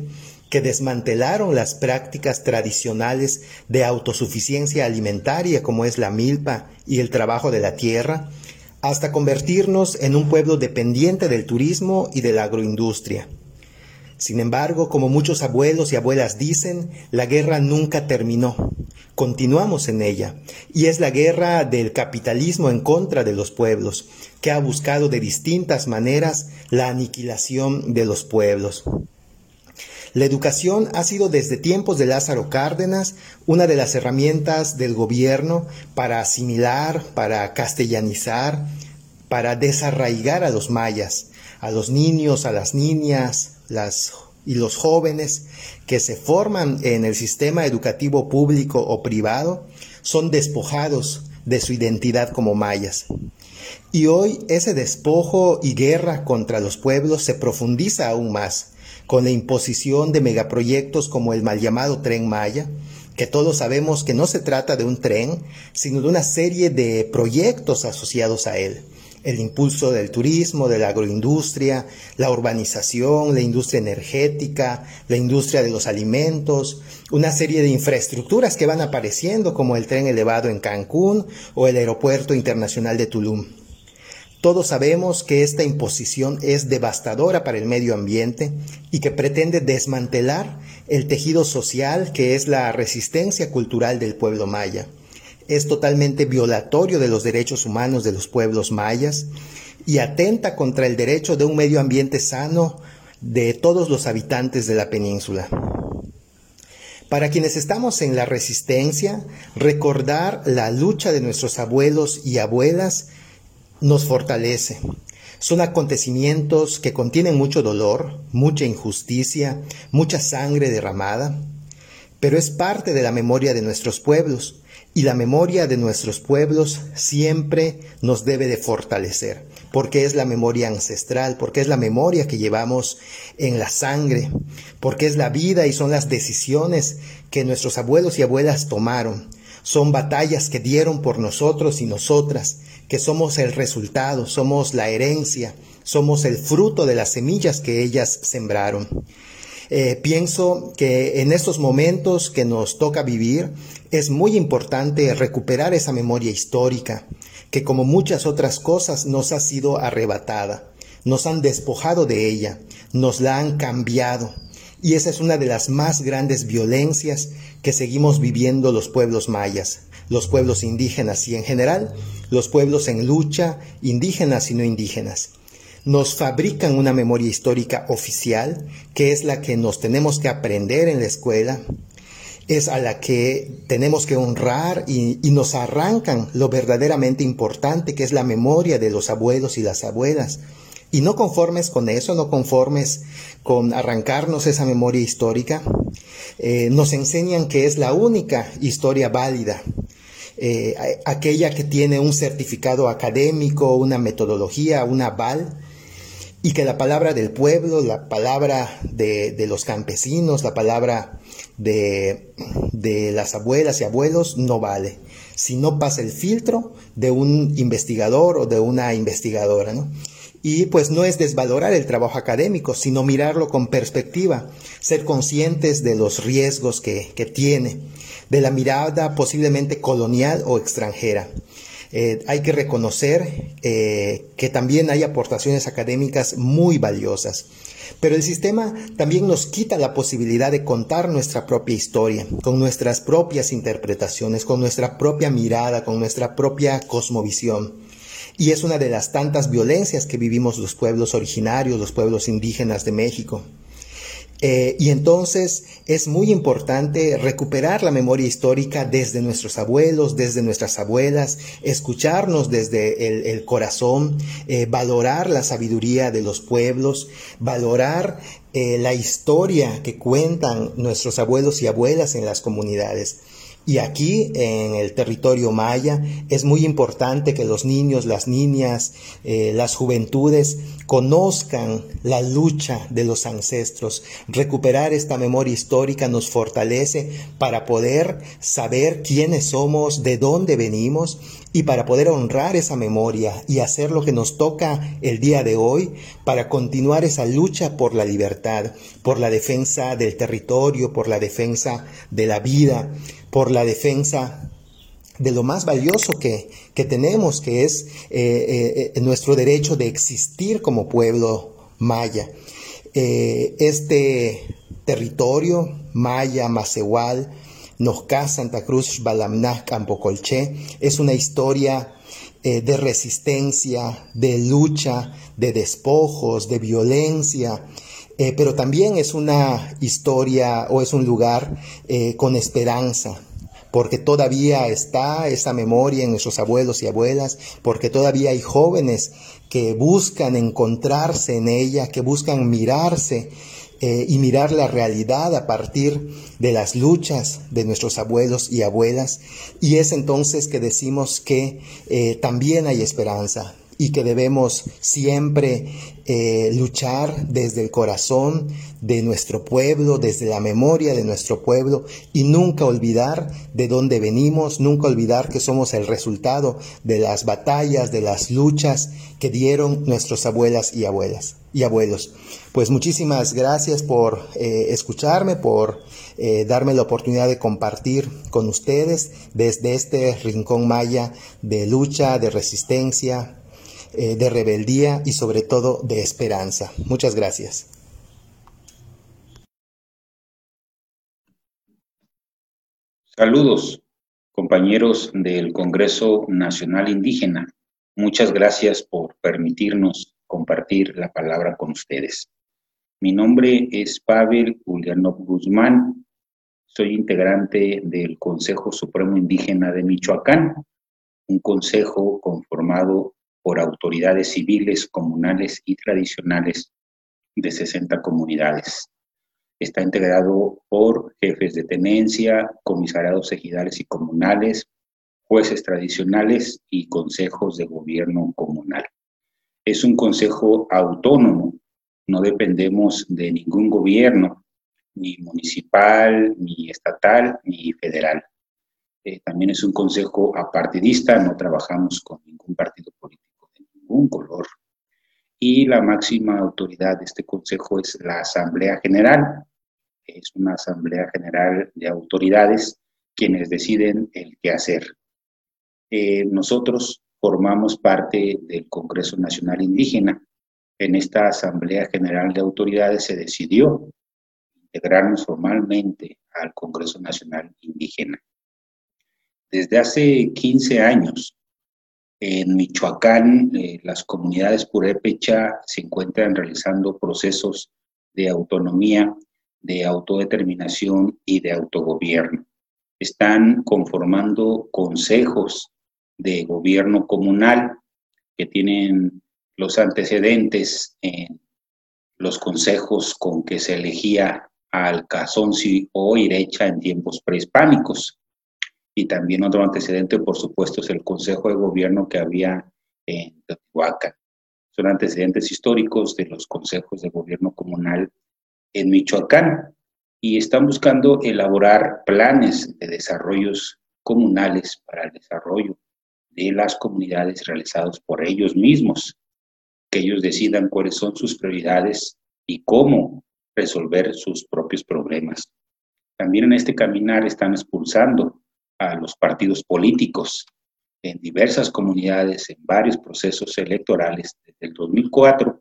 que desmantelaron las prácticas tradicionales de autosuficiencia alimentaria como es la milpa y el trabajo de la tierra, hasta convertirnos en un pueblo dependiente del turismo y de la agroindustria. Sin embargo, como muchos abuelos y abuelas dicen, la guerra nunca terminó. Continuamos en ella, y es la guerra del capitalismo en contra de los pueblos, que ha buscado de distintas maneras la aniquilación de los pueblos. La educación ha sido desde tiempos de Lázaro Cárdenas una de las herramientas del gobierno para asimilar, para castellanizar, para desarraigar a los mayas, a los niños, a las niñas, y los jóvenes que se forman en el sistema educativo público o privado son despojados de su identidad como mayas. Y hoy ese despojo y guerra contra los pueblos se profundiza aún más con la imposición de megaproyectos como el mal llamado tren Maya, que todos sabemos que no se trata de un tren, sino de una serie de proyectos asociados a él. El impulso del turismo, de la agroindustria, la urbanización, la industria energética, la industria de los alimentos, una serie de infraestructuras que van apareciendo como el tren elevado en Cancún o el aeropuerto internacional de Tulum. Todos sabemos que esta imposición es devastadora para el medio ambiente y que pretende desmantelar el tejido social que es la resistencia cultural del pueblo maya. Es totalmente violatorio de los derechos humanos de los pueblos mayas y atenta contra el derecho de un medio ambiente sano de todos los habitantes de la península. Para quienes estamos en la resistencia, recordar la lucha de nuestros abuelos y abuelas nos fortalece. Son acontecimientos que contienen mucho dolor, mucha injusticia, mucha sangre derramada, pero es parte de la memoria de nuestros pueblos y la memoria de nuestros pueblos siempre nos debe de fortalecer, porque es la memoria ancestral, porque es la memoria que llevamos en la sangre, porque es la vida y son las decisiones que nuestros abuelos y abuelas tomaron, son batallas que dieron por nosotros y nosotras, que somos el resultado, somos la herencia, somos el fruto de las semillas que ellas sembraron. Eh, pienso que en estos momentos que nos toca vivir es muy importante recuperar esa memoria histórica, que como muchas otras cosas nos ha sido arrebatada, nos han despojado de ella, nos la han cambiado. Y esa es una de las más grandes violencias que seguimos viviendo los pueblos mayas los pueblos indígenas y en general los pueblos en lucha, indígenas y no indígenas. Nos fabrican una memoria histórica oficial, que es la que nos tenemos que aprender en la escuela, es a la que tenemos que honrar y, nos arrancan lo verdaderamente importante, que es la memoria de los abuelos y las abuelas. Y no conformes con eso, no conformes con arrancarnos esa memoria histórica, eh, nos enseñan que es la única historia válida, eh, aquella que tiene un certificado académico, una metodología, un aval, y que la palabra del pueblo, la palabra de, los campesinos, la palabra de, de, las abuelas y abuelos no vale, si no pasa el filtro de un investigador o de una investigadora. ¿no? Y pues no es desvalorar el trabajo académico, sino mirarlo con perspectiva, ser conscientes de los riesgos que, que tiene de la mirada posiblemente colonial o extranjera. Eh, hay que reconocer eh, que también hay aportaciones académicas muy valiosas. Pero el sistema también nos quita la posibilidad de contar nuestra propia historia, con nuestras propias interpretaciones, con nuestra propia mirada, con nuestra propia cosmovisión. Y es una de las tantas violencias que vivimos los pueblos originarios, los pueblos indígenas de México. Eh, y entonces es muy importante recuperar la memoria histórica desde nuestros abuelos, desde nuestras abuelas, escucharnos desde el, corazón, eh, valorar la sabiduría de los pueblos, valorar eh, la historia que cuentan nuestros abuelos y abuelas en las comunidades. Y aquí, en el territorio maya, es muy importante que los niños, las niñas, eh, las juventudes conozcan la lucha de los ancestros. Recuperar esta memoria histórica nos fortalece para poder saber quiénes somos, de dónde venimos y para poder honrar esa memoria y hacer lo que nos toca el día de hoy para continuar esa lucha por la libertad, por la defensa del territorio, por la defensa de la vida, por la defensa de lo más valioso que, tenemos, que es eh, eh, nuestro derecho de existir como pueblo maya. Eh, este territorio maya, macehual, Nojca, Santa Cruz, Balamná, Campo Colché. Es una historia eh, de resistencia, de lucha, de despojos, de violencia, eh, pero también es una historia o es un lugar eh, con esperanza, porque todavía está esa memoria en nuestros abuelos y abuelas, porque todavía hay jóvenes que buscan encontrarse en ella, que buscan mirarse eh, y mirar la realidad a partir de las luchas de nuestros abuelos y abuelas. Y es entonces que decimos que también hay esperanza y que debemos siempre eh, luchar desde el corazón de nuestro pueblo, desde la memoria de nuestro pueblo y nunca olvidar de dónde venimos, nunca olvidar que somos el resultado de las batallas, de las luchas que dieron nuestras abuelas y abuelas y abuelos. Pues muchísimas gracias por eh, escucharme, por eh, darme la oportunidad de compartir con ustedes desde este rincón maya de lucha, de resistencia, eh, de rebeldía y sobre todo de esperanza. Muchas gracias. Saludos, compañeros del Congreso Nacional Indígena. Muchas gracias por permitirnos compartir la palabra con ustedes. Mi nombre es Pavel Ulyanov Guzmán. Soy integrante del Consejo Supremo Indígena de Michoacán, un consejo conformado por autoridades civiles, comunales y tradicionales de 60 comunidades. Está integrado por jefes de tenencia, comisariados ejidales y comunales, jueces tradicionales y consejos de gobierno comunal. Es un consejo autónomo, no dependemos de ningún gobierno, ni municipal, ni estatal, ni federal. Eh, también es un consejo apartidista, no trabajamos con ningún partido político un color. Y la máxima autoridad de este consejo es la Asamblea General. Es una Asamblea General de autoridades quienes deciden el qué hacer. Eh, nosotros formamos parte del Congreso Nacional Indígena. En esta Asamblea General de Autoridades se decidió integrarnos formalmente al Congreso Nacional Indígena. Desde hace 15 años en Michoacán, eh, las comunidades purépecha se encuentran realizando procesos de autonomía, de autodeterminación y de autogobierno. Están conformando consejos de gobierno comunal que tienen los antecedentes en los consejos con que se elegía al o Irecha en tiempos prehispánicos. Y también otro antecedente, por supuesto, es el Consejo de Gobierno que había en Teotihuacán. Son antecedentes históricos de los consejos de gobierno comunal en Michoacán y están buscando elaborar planes de desarrollos comunales para el desarrollo de las comunidades realizados por ellos mismos, que ellos decidan cuáles son sus prioridades y cómo resolver sus propios problemas. También en este caminar están expulsando a los partidos políticos. en diversas comunidades, en varios procesos electorales. Desde el 2004,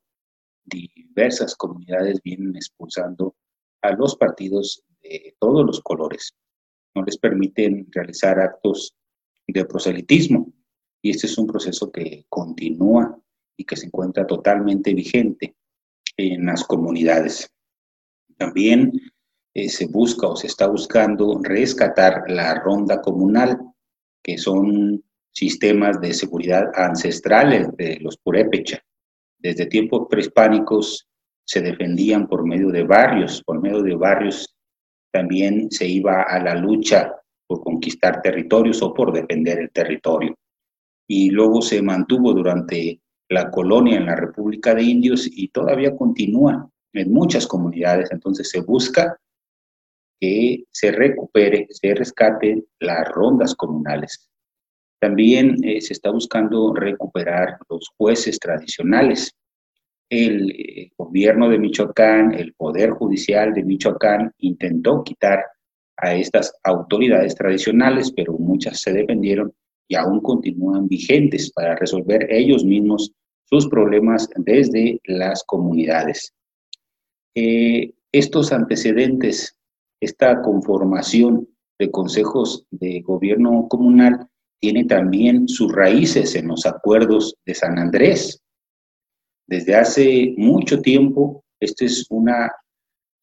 diversas comunidades vienen expulsando a los partidos de todos los colores. No les permiten realizar actos de proselitismo. Y este es un proceso que continúa y que se encuentra totalmente vigente en las comunidades. También eh, se busca o se está buscando rescatar la ronda comunal, que son sistemas de seguridad ancestrales de los purépecha. Desde tiempos prehispánicos se defendían por medio de barrios, por medio de barrios también se iba a la lucha por conquistar territorios o por defender el territorio. Y luego se mantuvo durante la colonia en la República de Indios y todavía continúa en muchas comunidades. Entonces se busca que se recupere, se rescate las rondas comunales. También eh, se está buscando recuperar los jueces tradicionales. El eh, gobierno de Michoacán, el Poder Judicial de Michoacán intentó quitar a estas autoridades tradicionales, pero muchas se defendieron y aún continúan vigentes para resolver ellos mismos sus problemas desde las comunidades. Eh, estos antecedentes, esta conformación de consejos de gobierno comunal tiene también sus raíces en los acuerdos de San Andrés. Desde hace mucho tiempo, este es una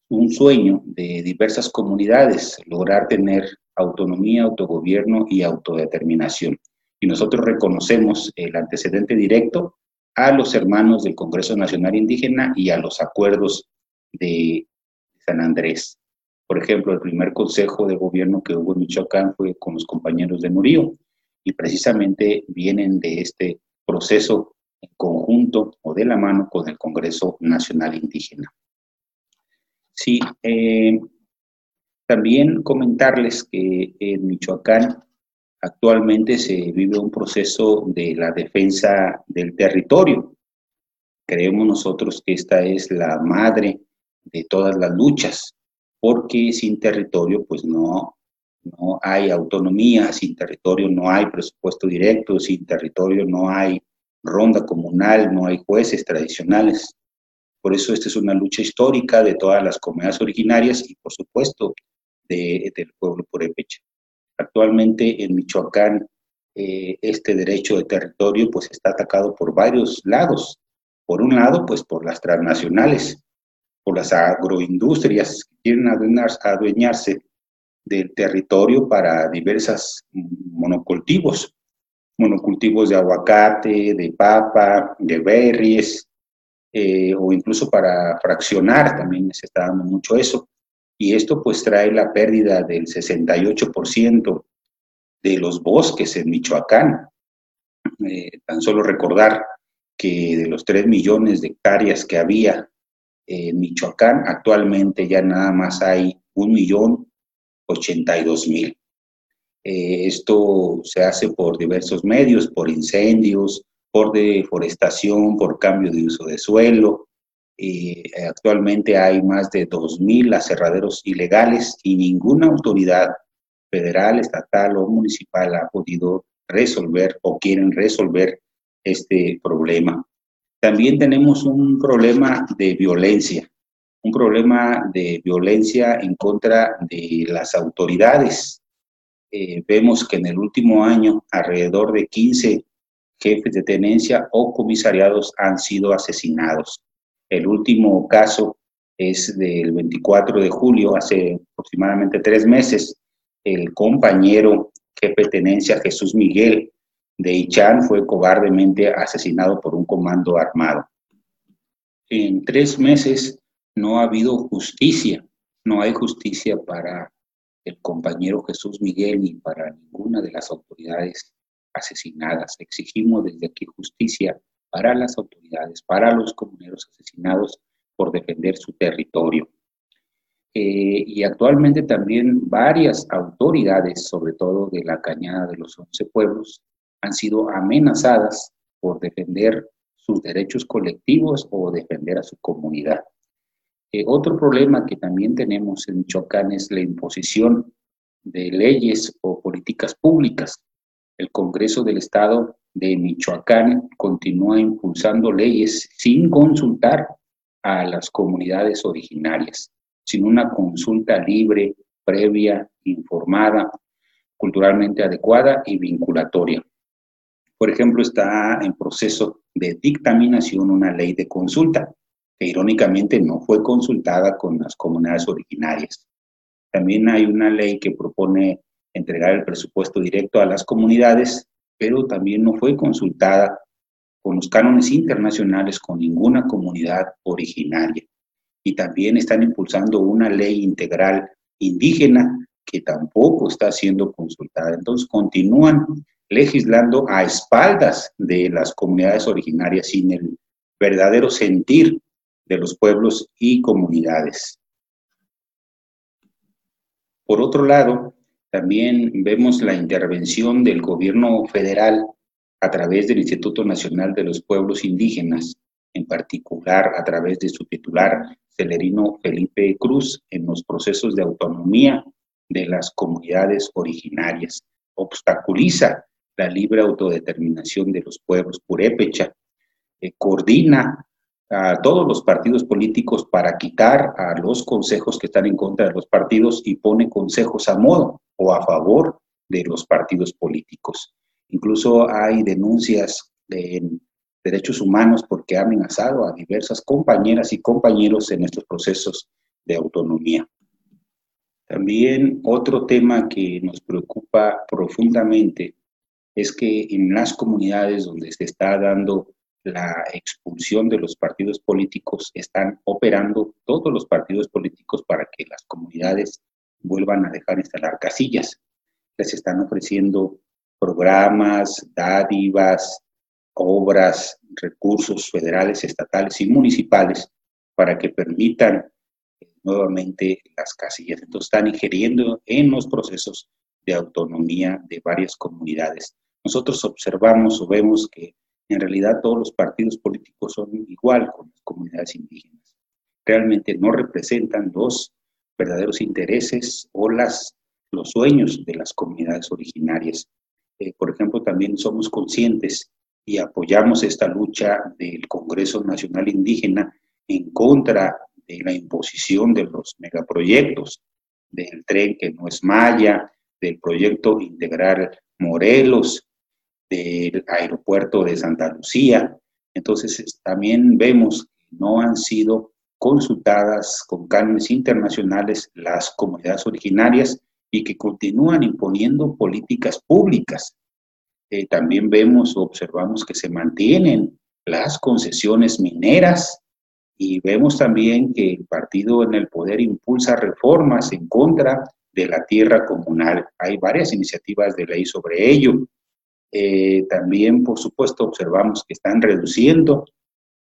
un sueño de diversas comunidades, lograr tener autonomía, autogobierno y autodeterminación. Y nosotros reconocemos el antecedente directo a los hermanos del Congreso Nacional Indígena y a los acuerdos de San Andrés. Por ejemplo, el primer consejo de gobierno que hubo en Michoacán fue con los compañeros de Murillo y precisamente vienen de este proceso en conjunto o de la mano con el Congreso Nacional Indígena. Sí, eh, también comentarles que en Michoacán actualmente se vive un proceso de la defensa del territorio. Creemos nosotros que esta es la madre de todas las luchas, porque sin territorio pues no, no hay autonomía, sin territorio no hay presupuesto directo, sin territorio no hay ronda comunal, no hay jueces tradicionales. Por eso esta es una lucha histórica de todas las comunidades originarias y por supuesto de, del pueblo purépecha. Actualmente en Michoacán eh, este derecho de territorio pues está atacado por varios lados. Por un lado pues por las transnacionales, por las agroindustrias quieren adueñarse del territorio para diversas monocultivos, monocultivos de aguacate, de papa, de berries, eh, o incluso para fraccionar, también se mucho eso. Y esto pues trae la pérdida del 68% de los bosques en Michoacán. Eh, tan solo recordar que de los 3 millones de hectáreas que había en Michoacán, actualmente ya nada más hay un millón 82 mil. Eh, esto se hace por diversos medios, por incendios, por deforestación, por cambio de uso de suelo. Eh, actualmente hay más de 2.000 aserraderos ilegales y ninguna autoridad federal, estatal o municipal ha podido resolver o quieren resolver este problema. También tenemos un problema de violencia, un problema de violencia en contra de las autoridades. Eh, vemos que en el último año alrededor de 15 jefes de tenencia o comisariados han sido asesinados. El último caso es del 24 de julio, hace aproximadamente tres meses. El compañero jefe de tenencia Jesús Miguel de Ichán fue cobardemente asesinado por un comando armado. En tres meses no ha habido justicia, no hay justicia para el compañero Jesús Miguel ni para ninguna de las autoridades asesinadas. Exigimos desde aquí justicia para las autoridades, para los comuneros asesinados por defender su territorio. Eh, y actualmente también varias autoridades, sobre todo de la cañada de los once pueblos, han sido amenazadas por defender sus derechos colectivos o defender a su comunidad. Eh, otro problema que también tenemos en Michoacán es la imposición de leyes o políticas públicas el Congreso del Estado de Michoacán continúa impulsando leyes sin consultar a las comunidades originarias, sin una consulta libre, previa, informada, culturalmente adecuada y vinculatoria. Por ejemplo, está en proceso de dictaminación una ley de consulta, que irónicamente no fue consultada con las comunidades originarias. También hay una ley que propone entregar el presupuesto directo a las comunidades, pero también no fue consultada con los cánones internacionales con ninguna comunidad originaria. Y también están impulsando una ley integral indígena que tampoco está siendo consultada. Entonces continúan legislando a espaldas de las comunidades originarias sin el verdadero sentir de los pueblos y comunidades. Por otro lado, también vemos la intervención del gobierno federal a través del Instituto Nacional de los Pueblos Indígenas, en particular a través de su titular, Celerino Felipe Cruz, en los procesos de autonomía de las comunidades originarias. Obstaculiza la libre autodeterminación de los pueblos purépecha, eh, coordina a todos los partidos políticos para quitar a los consejos que están en contra de los partidos y pone consejos a modo o a favor de los partidos políticos. Incluso hay denuncias de derechos humanos porque ha amenazado a diversas compañeras y compañeros en estos procesos de autonomía. También otro tema que nos preocupa profundamente es que en las comunidades donde se está dando la expulsión de los partidos políticos, están operando todos los partidos políticos para que las comunidades vuelvan a dejar instalar casillas. Les están ofreciendo programas, dádivas, obras, recursos federales, estatales y municipales para que permitan eh, nuevamente las casillas. Entonces están ingiriendo en los procesos de autonomía de varias comunidades. Nosotros observamos o vemos que en realidad todos los partidos políticos son igual con las comunidades indígenas. Realmente no representan los verdaderos intereses o las, los sueños de las comunidades originarias. Eh, por ejemplo, también somos conscientes y apoyamos esta lucha del Congreso Nacional Indígena en contra de la imposición de los megaproyectos, del tren que no es Maya, del proyecto integral Morelos, del aeropuerto de Santa Lucía. Entonces, también vemos que no han sido consultadas con cánones internacionales las comunidades originarias y que continúan imponiendo políticas públicas. Eh, también vemos o observamos que se mantienen las concesiones mineras y vemos también que el partido en el poder impulsa reformas en contra de la tierra comunal. Hay varias iniciativas de ley sobre ello. Eh, también, por supuesto, observamos que están reduciendo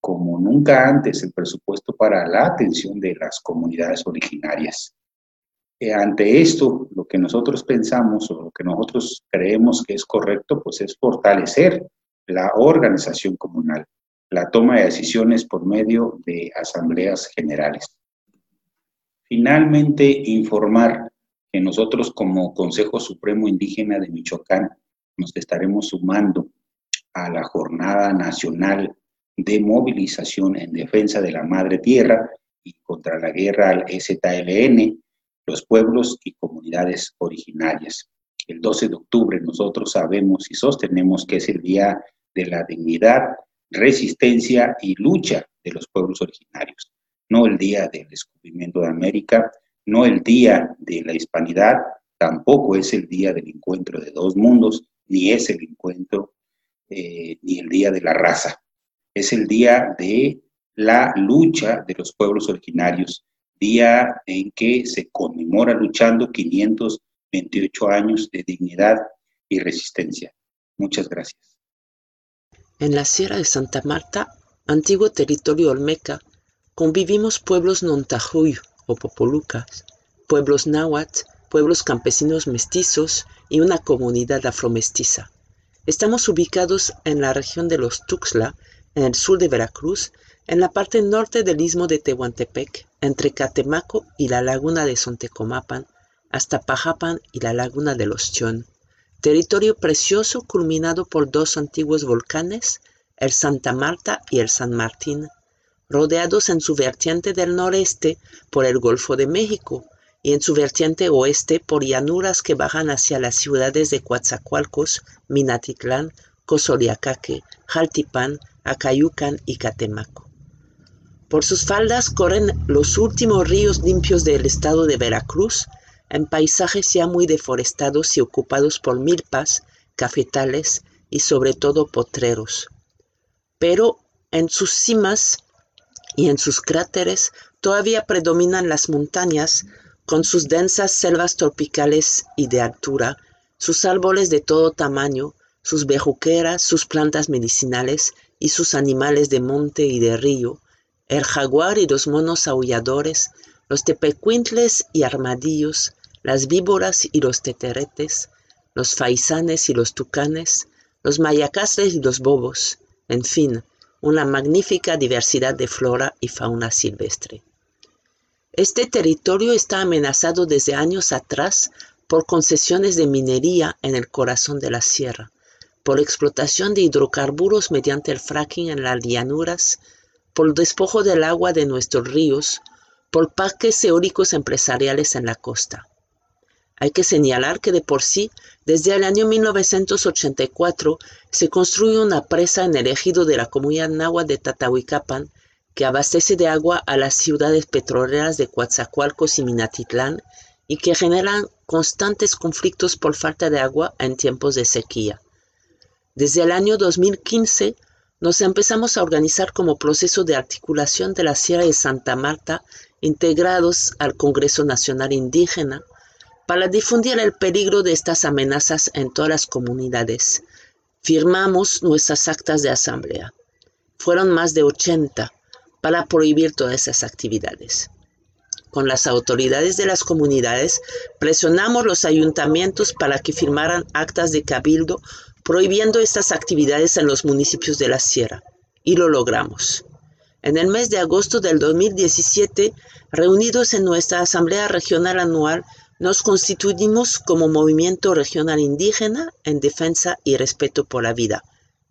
como nunca antes el presupuesto para la atención de las comunidades originarias. Eh, ante esto, lo que nosotros pensamos o lo que nosotros creemos que es correcto, pues es fortalecer la organización comunal, la toma de decisiones por medio de asambleas generales. Finalmente, informar que nosotros como Consejo Supremo Indígena de Michoacán nos estaremos sumando a la Jornada Nacional de Movilización en Defensa de la Madre Tierra y contra la guerra al ZLN, los pueblos y comunidades originarias. El 12 de octubre nosotros sabemos y sostenemos que es el Día de la Dignidad, Resistencia y Lucha de los pueblos originarios, no el Día del Descubrimiento de América, no el Día de la Hispanidad, tampoco es el Día del Encuentro de dos mundos, ni es el encuentro, eh, ni el Día de la Raza. Es el Día de la lucha de los pueblos originarios día en que se conmemora luchando 528 años de dignidad y resistencia. Muchas gracias. En la Sierra de Santa Marta, antiguo territorio olmeca, convivimos pueblos nontajuy o popolucas, pueblos náhuatl, pueblos campesinos mestizos y una comunidad afromestiza. Estamos ubicados en la región de los Tuxtla, en el sur de Veracruz, en la parte norte del istmo de Tehuantepec, entre Catemaco y la laguna de Sontecomapan, hasta Pajapan y la laguna de los Chon. territorio precioso culminado por dos antiguos volcanes, el Santa Marta y el San Martín, rodeados en su vertiente del noreste por el Golfo de México y en su vertiente oeste por llanuras que bajan hacia las ciudades de Coatzacoalcos, Minatitlán, Cosoliacaque, Jaltipan, Acayucan y Catemaco. Por sus faldas corren los últimos ríos limpios del estado de Veracruz, en paisajes ya muy deforestados y ocupados por milpas, cafetales y sobre todo potreros. Pero en sus cimas y en sus cráteres todavía predominan las montañas con sus densas selvas tropicales y de altura, sus árboles de todo tamaño, sus bejuqueras, sus plantas medicinales y sus animales de monte y de río, el jaguar y los monos aulladores, los tepecuintles y armadillos, las víboras y los teteretes, los faisanes y los tucanes, los mayacastres y los bobos, en fin, una magnífica diversidad de flora y fauna silvestre. Este territorio está amenazado desde años atrás por concesiones de minería en el corazón de la sierra, por explotación de hidrocarburos mediante el fracking en las llanuras, por despojo del agua de nuestros ríos, por parques eólicos empresariales en la costa. Hay que señalar que de por sí, desde el año 1984, se construye una presa en el ejido de la comunidad náhuatl de Tatahuicapan que abastece de agua a las ciudades petroleras de Coatzacoalcos y Minatitlán y que generan constantes conflictos por falta de agua en tiempos de sequía. Desde el año 2015 nos empezamos a organizar como proceso de articulación de la Sierra de Santa Marta integrados al Congreso Nacional Indígena para difundir el peligro de estas amenazas en todas las comunidades. Firmamos nuestras actas de asamblea. Fueron más de 80 para prohibir todas esas actividades. Con las autoridades de las comunidades presionamos los ayuntamientos para que firmaran actas de cabildo prohibiendo estas actividades en los municipios de la sierra, y lo logramos. En el mes de agosto del 2017, reunidos en nuestra Asamblea Regional Anual, nos constituimos como movimiento regional indígena en defensa y respeto por la vida,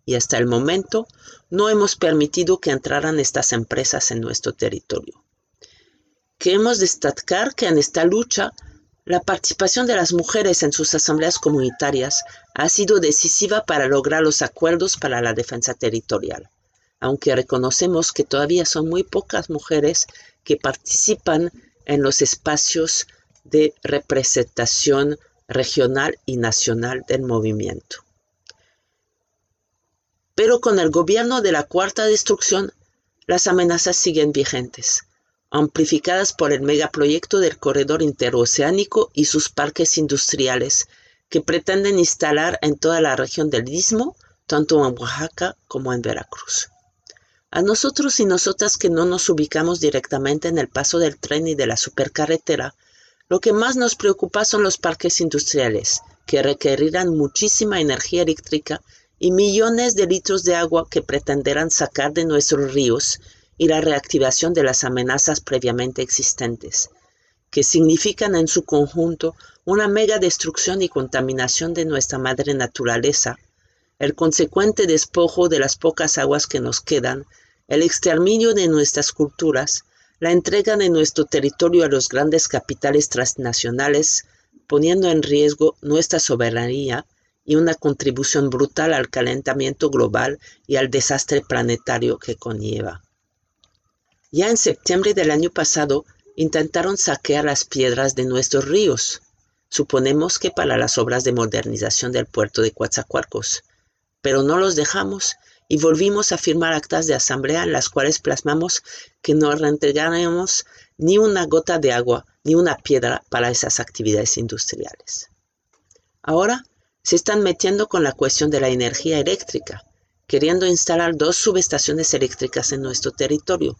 y hasta el momento no hemos permitido que entraran estas empresas en nuestro territorio. Queremos destacar que en esta lucha la participación de las mujeres en sus asambleas comunitarias ha sido decisiva para lograr los acuerdos para la defensa territorial, aunque reconocemos que todavía son muy pocas mujeres que participan en los espacios de representación regional y nacional del movimiento. Pero con el gobierno de la cuarta destrucción, las amenazas siguen vigentes, amplificadas por el megaproyecto del corredor interoceánico y sus parques industriales, que pretenden instalar en toda la región del Istmo, tanto en Oaxaca como en Veracruz. A nosotros y nosotras que no nos ubicamos directamente en el paso del tren y de la supercarretera, lo que más nos preocupa son los parques industriales, que requerirán muchísima energía eléctrica y millones de litros de agua que pretenderán sacar de nuestros ríos y la reactivación de las amenazas previamente existentes, que significan en su conjunto una mega destrucción y contaminación de nuestra madre naturaleza, el consecuente despojo de las pocas aguas que nos quedan, el exterminio de nuestras culturas, la entrega de nuestro territorio a los grandes capitales transnacionales, poniendo en riesgo nuestra soberanía y una contribución brutal al calentamiento global y al desastre planetario que conlleva. Ya en septiembre del año pasado intentaron saquear las piedras de nuestros ríos, suponemos que para las obras de modernización del puerto de Coatzacoalcos, pero no los dejamos y volvimos a firmar actas de asamblea en las cuales plasmamos que no reintegraremos ni una gota de agua ni una piedra para esas actividades industriales. Ahora se están metiendo con la cuestión de la energía eléctrica, queriendo instalar dos subestaciones eléctricas en nuestro territorio,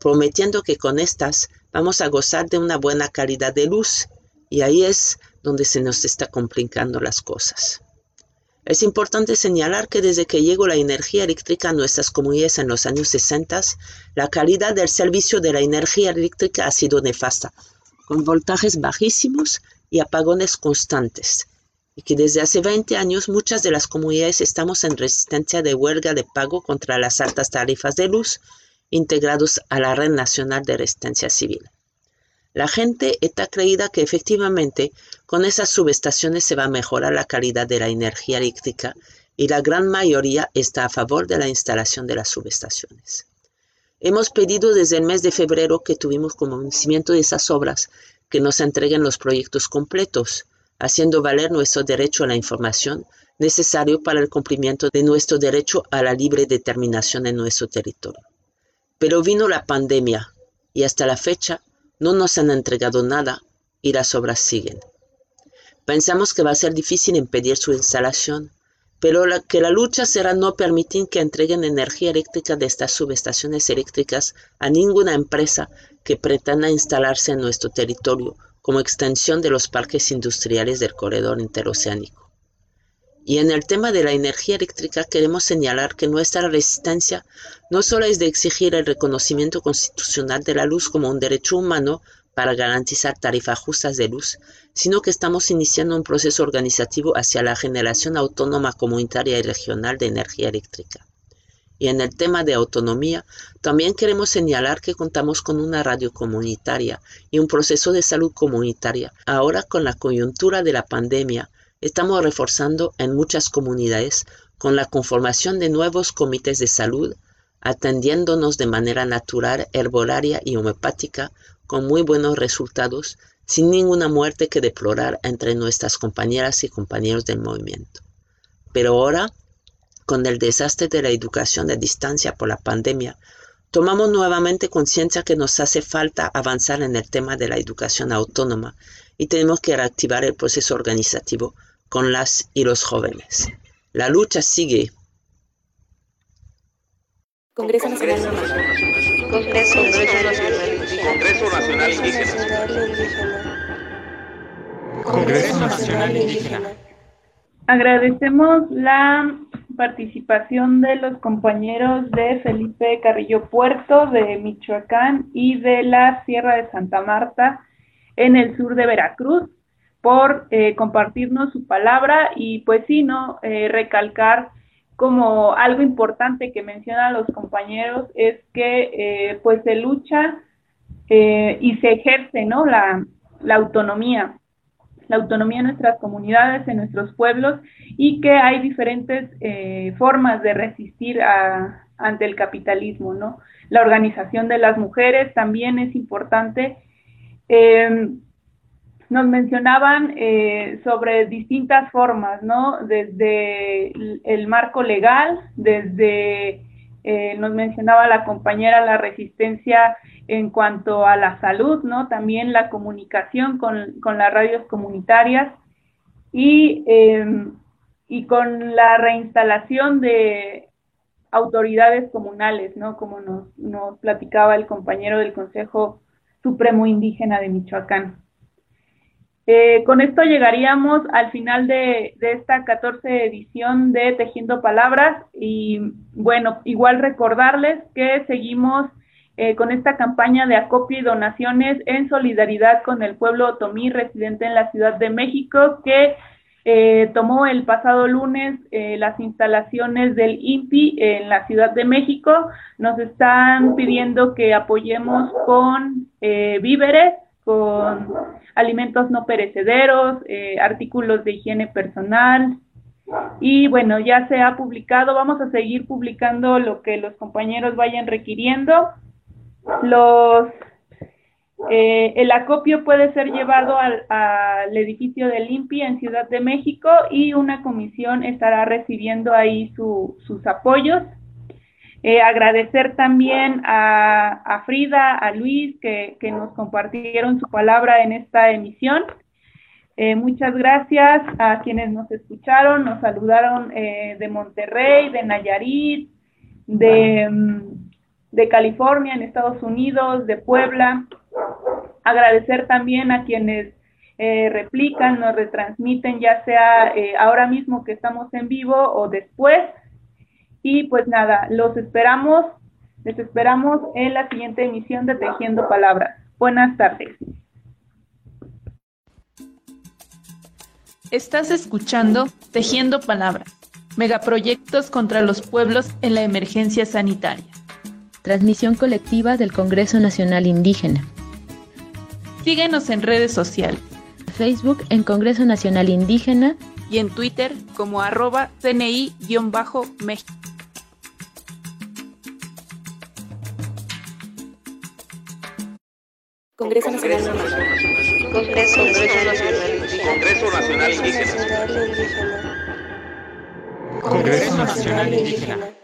prometiendo que con estas vamos a gozar de una buena calidad de luz, y ahí es donde se nos está complicando las cosas. Es importante señalar que desde que llegó la energía eléctrica a nuestras comunidades en los años 60, la calidad del servicio de la energía eléctrica ha sido nefasta, con voltajes bajísimos y apagones constantes, y que desde hace 20 años muchas de las comunidades estamos en resistencia de huelga de pago contra las altas tarifas de luz integrados a la Red Nacional de Resistencia Civil. La gente está creída que efectivamente con esas subestaciones se va a mejorar la calidad de la energía eléctrica y la gran mayoría está a favor de la instalación de las subestaciones. Hemos pedido desde el mes de febrero que tuvimos como vencimiento de esas obras que nos entreguen los proyectos completos, haciendo valer nuestro derecho a la información necesario para el cumplimiento de nuestro derecho a la libre determinación en nuestro territorio. Pero vino la pandemia y hasta la fecha no nos han entregado nada y las obras siguen. Pensamos que va a ser difícil impedir su instalación, pero que la lucha será no permitir que entreguen energía eléctrica de estas subestaciones eléctricas a ninguna empresa que pretenda instalarse en nuestro territorio como extensión de los parques industriales del corredor interoceánico. Y en el tema de la energía eléctrica queremos señalar que nuestra resistencia no solo es de exigir el reconocimiento constitucional de la luz como un derecho humano para garantizar tarifas justas de luz, sino que estamos iniciando un proceso organizativo hacia la generación autónoma comunitaria y regional de energía eléctrica. Y en el tema de autonomía, también queremos señalar que contamos con una radio comunitaria y un proceso de salud comunitaria. Ahora con la coyuntura de la pandemia, estamos reforzando en muchas comunidades con la conformación de nuevos comités de salud, atendiéndonos de manera natural, herbolaria y homeopática, con muy buenos resultados, sin ninguna muerte que deplorar entre nuestras compañeras y compañeros del movimiento. Pero ahora con el desastre de la educación de distancia por la pandemia, tomamos nuevamente conciencia que nos hace falta avanzar en el tema de la educación autónoma y tenemos que reactivar el proceso organizativo con las y los jóvenes. La lucha sigue. Congreso Nacional Congreso Nacional Congreso Nacional Indígena. Congreso Nacional Indígena. Agradecemos la participación de los compañeros de Felipe Carrillo Puerto, de Michoacán y de la Sierra de Santa Marta en el sur de Veracruz por eh, compartirnos su palabra y pues sí, ¿no? Eh, recalcar como algo importante que mencionan los compañeros es que eh, pues se lucha y se ejerce, ¿no? La autonomía la autonomía en nuestras comunidades, en nuestros pueblos y que hay diferentes eh, formas de resistir ante el capitalismo, ¿no? La organización de las mujeres también es importante. Eh, nos mencionaban eh, sobre distintas formas, ¿no? Desde el marco legal, desde, nos mencionaba la compañera, la resistencia en cuanto a la salud, ¿no? También la comunicación con, las radios comunitarias y, em, y con la reinstalación de autoridades comunales, ¿no? Como nos, nos platicaba el compañero del Consejo Supremo Indígena de Michoacán. Eh, con esto llegaríamos al final de, esta 14 edición de Tejiendo Palabras y bueno, igual recordarles que seguimos eh, con esta campaña de acopio y donaciones en solidaridad con el pueblo otomí residente en la Ciudad de México, que eh, tomó el pasado lunes eh, las instalaciones del INPI en la Ciudad de México. Nos están pidiendo que apoyemos con víveres, con alimentos no perecederos, artículos de higiene personal, y bueno, ya se ha publicado, vamos a seguir publicando lo que los compañeros vayan requiriendo. Los, eh, el acopio puede ser llevado al, edificio del INPI en Ciudad de México y una comisión estará recibiendo ahí sus apoyos. Eh, agradecer también a, Frida, a Luis, que, nos compartieron su palabra en esta emisión. Eh, muchas gracias a quienes nos escucharon, nos saludaron de Monterrey, de Nayarit, de, de California, en Estados Unidos, de Puebla. Agradecer también a quienes eh, replican, nos retransmiten, ya sea eh, ahora mismo que estamos en vivo o después. Y pues nada, los esperamos, les esperamos en la siguiente emisión de Tejiendo Palabras. Buenas tardes. Estás escuchando Tejiendo Palabra, megaproyectos contra los pueblos en la emergencia sanitaria. Transmisión colectiva del Congreso Nacional Indígena. Síguenos en redes sociales. Facebook en Congreso Nacional Indígena y en Twitter como arroba CNI-México. Congreso Nacional Indígena. Congreso Nacional Congreso Nacional Indígena. Congreso Nacional Indígena.